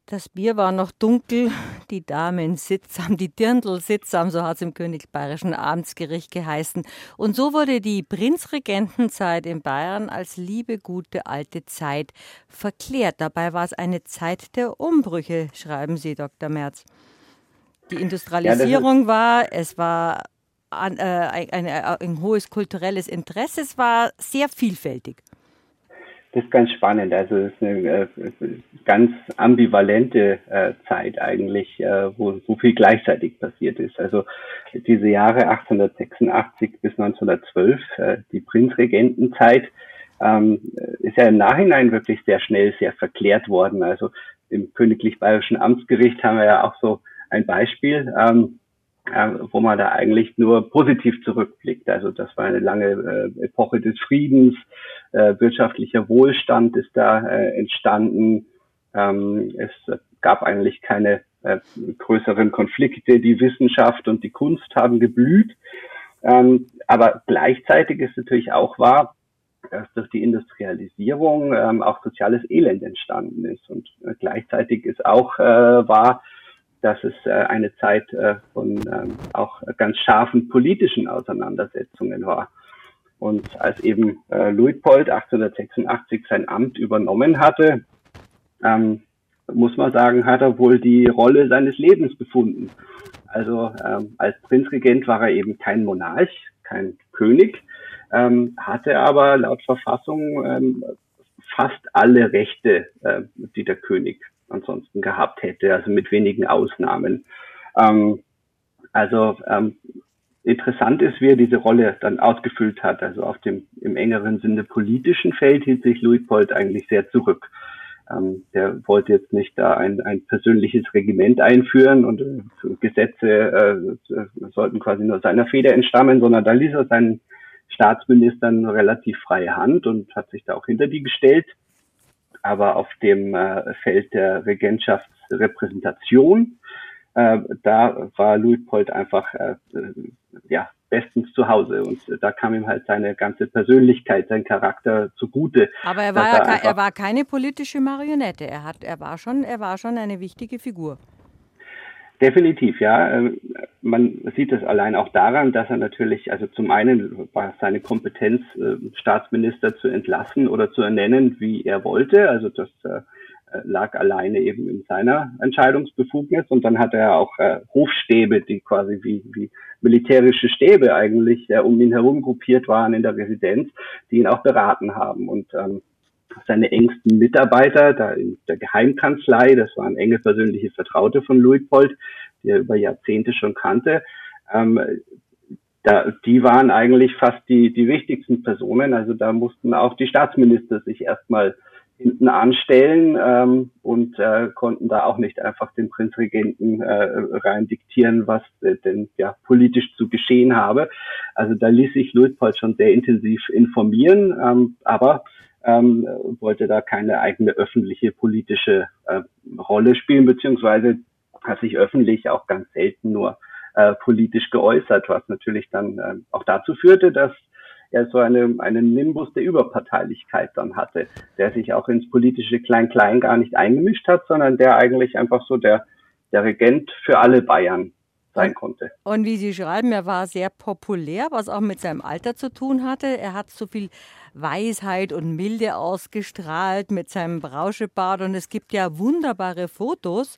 Das Bier war noch dunkel, die Damen sittsam, die Dirndl sittsam, so hat es im König Bayerischen Abendsgericht geheißen. Und so wurde die Prinzregentenzeit in Bayern als liebe, gute alte Zeit verklärt. Dabei war es eine Zeit der Umbrüche, schreiben Sie, Dr. Merz. Die Industrialisierung ja, war, es war ein, äh, ein, ein, ein hohes kulturelles Interesse, es war sehr vielfältig. Das ist ganz spannend. Also es ist eine äh, ganz ambivalente äh, Zeit eigentlich, äh, wo so viel gleichzeitig passiert ist. Also diese Jahre 1886 bis 1912, äh, die Prinzregentenzeit, ähm, ist ja im Nachhinein wirklich sehr schnell sehr verklärt worden. Also im Königlich Bayerischen Amtsgericht haben wir ja auch so ein Beispiel. Ähm, äh, wo man da eigentlich nur positiv zurückblickt. Also das war eine lange äh, Epoche des Friedens, äh, wirtschaftlicher Wohlstand ist da äh, entstanden. Ähm, es gab eigentlich keine äh, größeren Konflikte. Die Wissenschaft und die Kunst haben geblüht. Ähm, aber gleichzeitig ist natürlich auch wahr, dass durch die Industrialisierung ähm, auch soziales Elend entstanden ist. Und äh, gleichzeitig ist auch äh, wahr, dass es äh, eine Zeit von ähm, auch ganz scharfen politischen Auseinandersetzungen war. Und als eben äh, Luitpold 1886 sein Amt übernommen hatte, ähm, muss man sagen, hat er wohl die Rolle seines Lebens befunden. Also ähm, als Prinzregent war er eben kein Monarch, kein König, ähm, hatte aber laut Verfassung ähm, fast alle Rechte, äh, die der König ansonsten gehabt hätte, also mit wenigen Ausnahmen. Ähm, also ähm, interessant ist, wie er diese Rolle dann ausgefüllt hat. Also auf dem im engeren Sinne politischen Feld hielt sich Luitpold eigentlich sehr zurück. Ähm, der wollte jetzt nicht da ein, ein persönliches Regiment einführen und äh, Gesetze äh, sollten quasi nur seiner Feder entstammen, sondern da ließ er seinen Staatsministern relativ freie Hand und hat sich da auch hinter die gestellt aber auf dem äh, Feld der Regentschaftsrepräsentation, äh, da war Luitpold einfach äh, ja, bestens zu Hause und da kam ihm halt seine ganze Persönlichkeit, sein Charakter zugute. Aber er war, ja, er, er war keine politische Marionette, er, hat, er, war schon, er war schon eine wichtige Figur. Definitiv, ja. Ähm, man sieht es allein auch daran, dass er natürlich, also zum einen war seine Kompetenz, äh, Staatsminister zu entlassen oder zu ernennen, wie er wollte. Also das äh, lag alleine eben in seiner Entscheidungsbefugnis und dann hatte er auch äh, Hofstäbe, die quasi wie, wie militärische Stäbe eigentlich äh, um ihn herum gruppiert waren in der Residenz, die ihn auch beraten haben und ähm, seine engsten Mitarbeiter da in der Geheimkanzlei, das waren enge persönliche Vertraute von Luitpold, die er über Jahrzehnte schon kannte, ähm, da, die waren eigentlich fast die, die wichtigsten Personen. Also da mussten auch die Staatsminister sich erstmal hinten anstellen ähm, und äh, konnten da auch nicht einfach den Prinzregenten äh, rein diktieren, was äh, denn ja politisch zu geschehen habe. Also da ließ sich Luitpold schon sehr intensiv informieren, ähm, aber ähm, wollte da keine eigene öffentliche politische äh, Rolle spielen, beziehungsweise hat sich öffentlich auch ganz selten nur äh, politisch geäußert, was natürlich dann äh, auch dazu führte, dass er so eine, einen Nimbus der Überparteilichkeit dann hatte, der sich auch ins politische Klein-Klein gar nicht eingemischt hat, sondern der eigentlich einfach so der, der Regent für alle Bayern sein konnte. Und wie Sie schreiben, er war sehr populär, was auch mit seinem Alter zu tun hatte. Er hat so viel Weisheit und Milde ausgestrahlt mit seinem Brauschebart. Und es gibt ja wunderbare Fotos,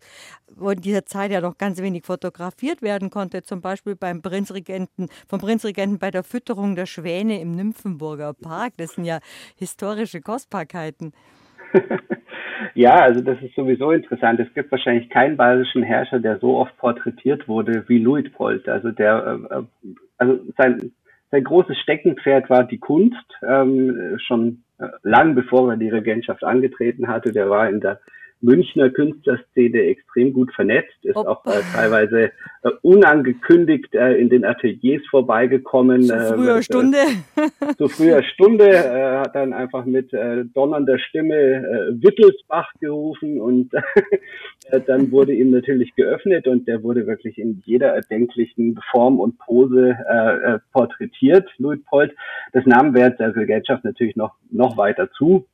wo in dieser Zeit ja noch ganz wenig fotografiert werden konnte. Zum Beispiel beim Prinzregenten, vom Prinzregenten bei der Fütterung der Schwäne im Nymphenburger Park. Das sind ja historische Kostbarkeiten. Ja, also das ist sowieso interessant. Es gibt wahrscheinlich keinen bayerischen Herrscher, der so oft porträtiert wurde wie Luitpold. Also der, äh, also sein, sein großes Steckenpferd war die Kunst. Ähm, schon äh, lang bevor er die Regentschaft angetreten hatte, der war in der Münchner Künstlerszene extrem gut vernetzt, ist Opa. auch äh, teilweise äh, unangekündigt äh, in den Ateliers vorbeigekommen. Zu äh, früher Stunde. zu früher Stunde, äh, hat dann einfach mit äh, donnernder Stimme äh, Wittelsbach gerufen und äh, dann wurde ihm natürlich geöffnet und der wurde wirklich in jeder erdenklichen Form und Pose äh, äh, porträtiert, Luitpold. Das nahm während der Regentschaft natürlich noch, noch weiter zu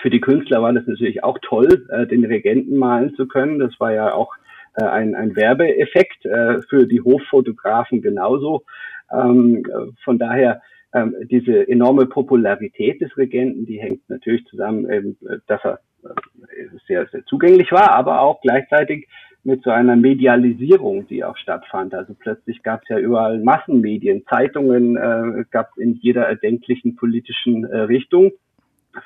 für die Künstler war das natürlich auch toll, äh, den Regenten malen zu können. Das war ja auch äh, ein, ein Werbeeffekt äh, für die Hoffotografen genauso. Ähm, von daher ähm, diese enorme Popularität des Regenten, die hängt natürlich zusammen, eben, dass er äh, sehr, sehr zugänglich war, aber auch gleichzeitig mit so einer Medialisierung, die auch stattfand. Also plötzlich gab es ja überall Massenmedien, Zeitungen äh, gab es in jeder erdenklichen politischen äh, Richtung.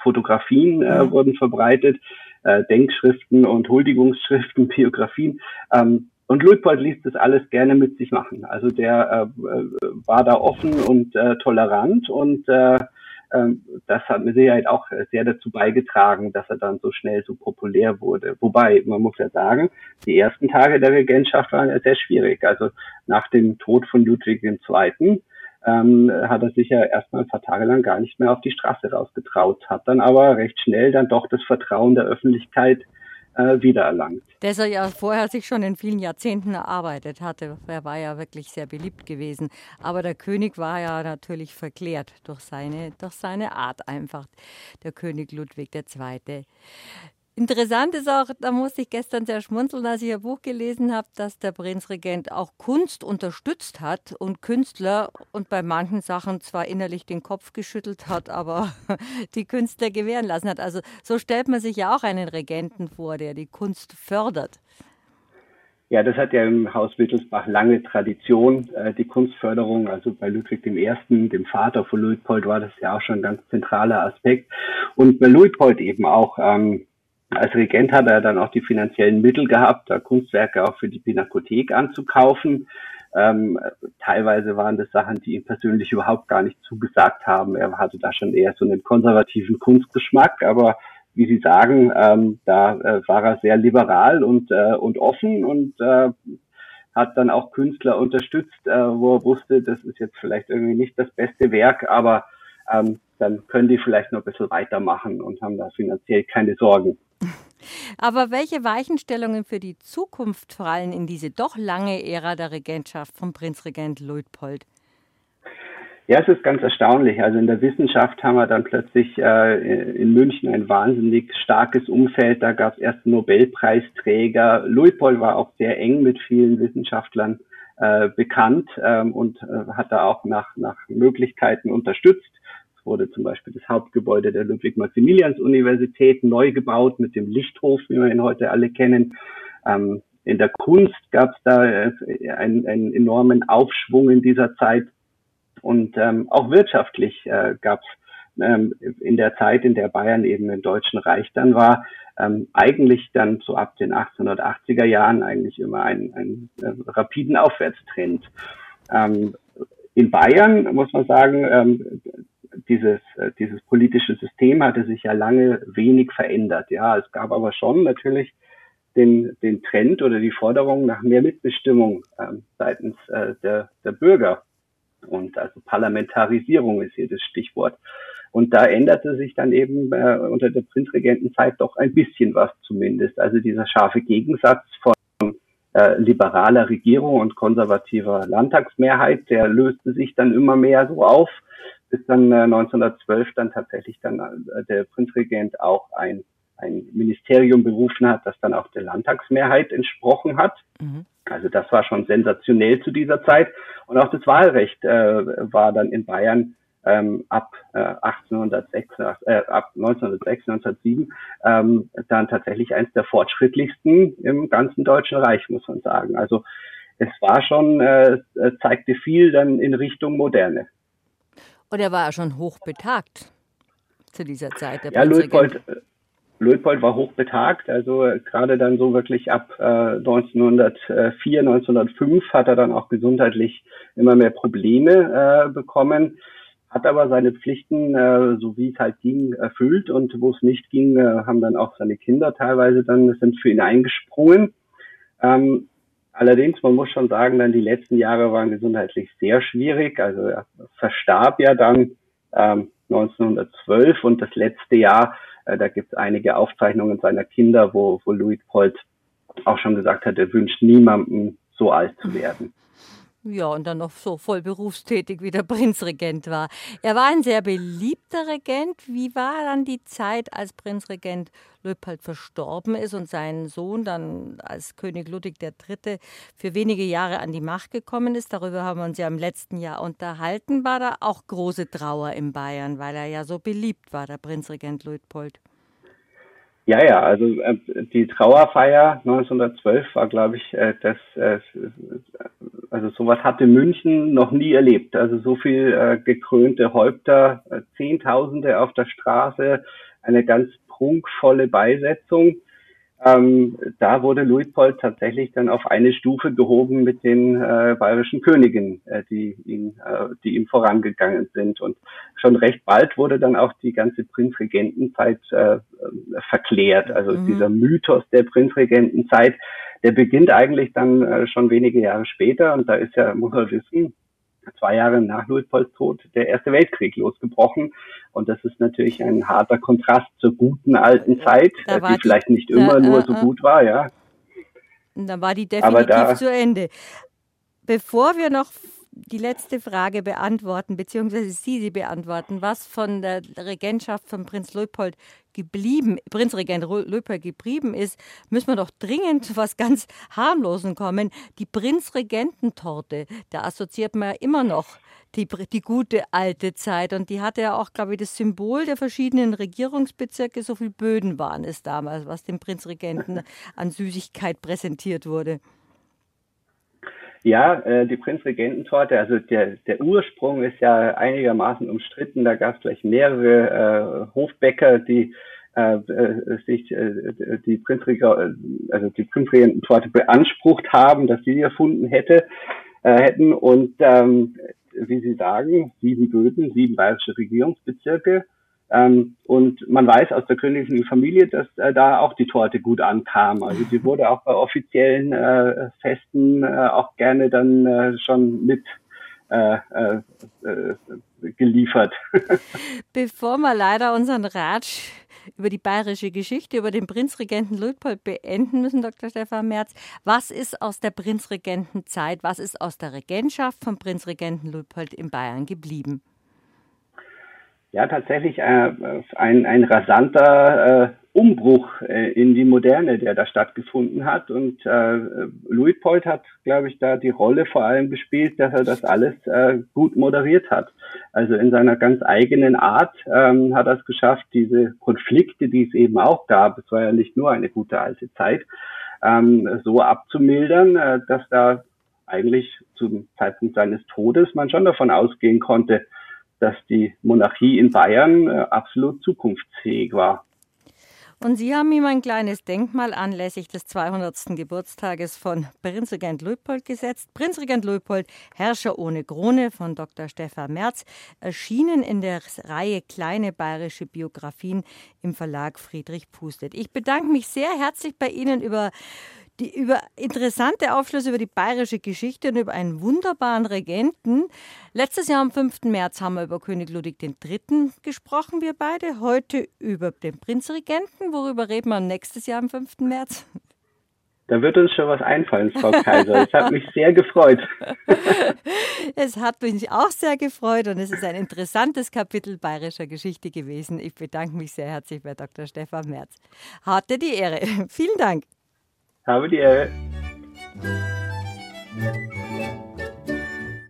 Fotografien äh, mhm. wurden verbreitet, äh, Denkschriften und Huldigungsschriften, Biografien. Ähm, und Luitpold ließ das alles gerne mit sich machen. Also der äh, äh, war da offen und äh, tolerant und äh, äh, das hat mit Sicherheit auch sehr dazu beigetragen, dass er dann so schnell so populär wurde. Wobei, man muss ja sagen, die ersten Tage der Regentschaft waren ja sehr schwierig. Also nach dem Tod von Ludwig II ähm, hat er sich ja erstmal ein paar Tage lang gar nicht mehr auf die Straße rausgetraut, hat dann aber recht schnell dann doch das Vertrauen der Öffentlichkeit äh, wiedererlangt. Das er ja vorher sich schon in vielen Jahrzehnten erarbeitet hatte. Er war ja wirklich sehr beliebt gewesen. Aber der König war ja natürlich verklärt durch seine, durch seine Art einfach, der König Ludwig II. Interessant ist auch, da musste ich gestern sehr schmunzeln, als ich Ihr Buch gelesen habe, dass der Prinzregent auch Kunst unterstützt hat und Künstler und bei manchen Sachen zwar innerlich den Kopf geschüttelt hat, aber die Künstler gewähren lassen hat. Also so stellt man sich ja auch einen Regenten vor, der die Kunst fördert. Ja, das hat ja im Haus Wittelsbach lange Tradition, äh, die Kunstförderung. Also bei Ludwig I., dem Vater von Luitpold, war das ja auch schon ein ganz zentraler Aspekt. Und bei Luitpold eben auch. Ähm, als Regent hat er dann auch die finanziellen Mittel gehabt, da Kunstwerke auch für die Pinakothek anzukaufen. Ähm, teilweise waren das Sachen, die ihm persönlich überhaupt gar nicht zugesagt haben. Er hatte da schon eher so einen konservativen Kunstgeschmack, aber wie Sie sagen, ähm, da äh, war er sehr liberal und, äh, und offen und äh, hat dann auch Künstler unterstützt, äh, wo er wusste, das ist jetzt vielleicht irgendwie nicht das beste Werk, aber ähm, dann können die vielleicht noch ein bisschen weitermachen und haben da finanziell keine Sorgen. Aber welche Weichenstellungen für die Zukunft fallen in diese doch lange Ära der Regentschaft von Prinzregent Luitpold? Ja, es ist ganz erstaunlich. Also in der Wissenschaft haben wir dann plötzlich äh, in München ein wahnsinnig starkes Umfeld. Da gab es erst Nobelpreisträger. Luitpold war auch sehr eng mit vielen Wissenschaftlern äh, bekannt ähm, und äh, hat da auch nach, nach Möglichkeiten unterstützt wurde zum Beispiel das Hauptgebäude der Ludwig-Maximilians-Universität neu gebaut mit dem Lichthof, wie wir ihn heute alle kennen. Ähm, in der Kunst gab es da äh, einen, einen, enormen Aufschwung in dieser Zeit. Und ähm, auch wirtschaftlich äh, gab es ähm, in der Zeit, in der Bayern eben im Deutschen Reich dann war, ähm, eigentlich dann so ab den 1880er Jahren eigentlich immer einen, einen äh, rapiden Aufwärtstrend. Ähm, in Bayern muss man sagen, ähm, dieses, äh, dieses politische System hatte sich ja lange wenig verändert. Ja, es gab aber schon natürlich den, den Trend oder die Forderung nach mehr Mitbestimmung ähm, seitens äh, der, der Bürger. Und also Parlamentarisierung ist hier das Stichwort. Und da änderte sich dann eben äh, unter der Prinzregentenzeit doch ein bisschen was zumindest. Also dieser scharfe Gegensatz von äh, liberaler Regierung und konservativer Landtagsmehrheit, der löste sich dann immer mehr so auf, bis dann äh, 1912 dann tatsächlich dann äh, der Prinzregent auch ein, ein Ministerium berufen hat, das dann auch der Landtagsmehrheit entsprochen hat. Mhm. Also das war schon sensationell zu dieser Zeit. Und auch das Wahlrecht äh, war dann in Bayern ähm, ab äh, 1806, äh, ab 1906, 1907 ähm, dann tatsächlich eines der fortschrittlichsten im ganzen Deutschen Reich, muss man sagen. Also es war schon, äh, zeigte viel dann in Richtung Moderne. Und er war ja schon hochbetagt zu dieser Zeit. ja, Luitpold, Luitpold war hochbetagt, also äh, gerade dann so wirklich ab äh, 1904, 1905 hat er dann auch gesundheitlich immer mehr Probleme äh, bekommen hat aber seine Pflichten, äh, so wie es halt ging, erfüllt und wo es nicht ging, äh, haben dann auch seine Kinder teilweise dann sind für ihn eingesprungen. Ähm, allerdings, man muss schon sagen, dann die letzten Jahre waren gesundheitlich sehr schwierig. Also er verstarb ja dann ähm, 1912 und das letzte Jahr, äh, da gibt es einige Aufzeichnungen seiner Kinder, wo, wo Louis Polt auch schon gesagt hat, er wünscht niemandem so alt zu werden. Ja, und dann noch so voll berufstätig wie der Prinzregent war. Er war ein sehr beliebter Regent. Wie war dann die Zeit, als Prinzregent Leopold verstorben ist und sein Sohn dann als König Ludwig III. für wenige Jahre an die Macht gekommen ist? Darüber haben wir uns ja im letzten Jahr unterhalten. War da auch große Trauer in Bayern, weil er ja so beliebt war, der Prinzregent Luitpold? Ja, ja, also äh, die Trauerfeier 1912 war, glaube ich, äh, das, äh, also sowas hatte München noch nie erlebt. Also so viel äh, gekrönte Häupter, äh, Zehntausende auf der Straße, eine ganz prunkvolle Beisetzung. Ähm, da wurde Luitpold tatsächlich dann auf eine Stufe gehoben mit den äh, bayerischen Königen, äh, die, ihn, äh, die ihm vorangegangen sind. Und schon recht bald wurde dann auch die ganze Prinzregentenzeit äh, verklärt. Also mhm. dieser Mythos der Prinzregentenzeit, der beginnt eigentlich dann äh, schon wenige Jahre später. Und da ist ja, muss man wissen, zwei Jahre nach Luitpolds Tod der Erste Weltkrieg losgebrochen. Und das ist natürlich ein harter Kontrast zur guten alten Zeit, die, die vielleicht nicht immer äh, nur äh, so gut war, ja. Da war die definitiv da, zu Ende. Bevor wir noch die letzte Frage beantworten, beziehungsweise Sie sie beantworten, was von der Regentschaft von Prinz Leopold geblieben, Prinzregent Leopold geblieben ist, müssen wir doch dringend zu was ganz harmlosen kommen. Die Prinzregententorte, da assoziiert man ja immer noch die, die gute alte Zeit. Und die hatte ja auch, glaube ich, das Symbol der verschiedenen Regierungsbezirke. So viele Böden waren es damals, was dem Prinzregenten an Süßigkeit präsentiert wurde. Ja, äh, die Prinzregententorte, also der, der Ursprung ist ja einigermaßen umstritten. Da gab es gleich mehrere äh, Hofbäcker, die äh, äh, sich äh, die Prinzrege also die Prinzregententorte beansprucht haben, dass sie erfunden hätte, äh, hätten. Und ähm, wie Sie sagen, sieben Böden, sieben bayerische Regierungsbezirke ähm, und man weiß aus der königlichen Familie, dass äh, da auch die Torte gut ankam. Also die wurde auch bei offiziellen äh, Festen äh, auch gerne dann äh, schon mit äh, äh, geliefert. Bevor wir leider unseren Ratsch über die bayerische Geschichte, über den Prinzregenten Luitpold beenden müssen, Dr. Stefan Merz. Was ist aus der Prinzregentenzeit, was ist aus der Regentschaft von Prinzregenten Luitpold in Bayern geblieben? Ja tatsächlich äh, ein, ein rasanter äh, Umbruch äh, in die Moderne, der da stattgefunden hat. Und äh, Luitpold hat, glaube ich, da die Rolle vor allem gespielt, dass er das alles äh, gut moderiert hat. Also in seiner ganz eigenen Art ähm, hat er es geschafft, diese Konflikte, die es eben auch gab, es war ja nicht nur eine gute alte Zeit, ähm, so abzumildern, äh, dass da eigentlich zum Zeitpunkt seines Todes man schon davon ausgehen konnte, dass die Monarchie in Bayern äh, absolut zukunftsfähig war. Und Sie haben ihm ein kleines Denkmal anlässlich des 200. Geburtstages von Prinzregent Luitpold gesetzt. Prinzregent Luitpold, Herrscher ohne Krone von Dr. Stefan Merz, erschienen in der Reihe Kleine bayerische Biografien im Verlag Friedrich Pustet. Ich bedanke mich sehr herzlich bei Ihnen über die über interessante Aufschlüsse über die bayerische Geschichte und über einen wunderbaren Regenten. Letztes Jahr am 5. März haben wir über König Ludwig III. gesprochen, wir beide. Heute über den Prinzregenten. Worüber reden wir nächstes Jahr am 5. März? Da wird uns schon was einfallen, Frau Kaiser. Es hat mich sehr gefreut. es hat mich auch sehr gefreut und es ist ein interessantes Kapitel bayerischer Geschichte gewesen. Ich bedanke mich sehr herzlich bei Dr. Stefan Merz. Hatte die Ehre. Vielen Dank. Habe die Ehre.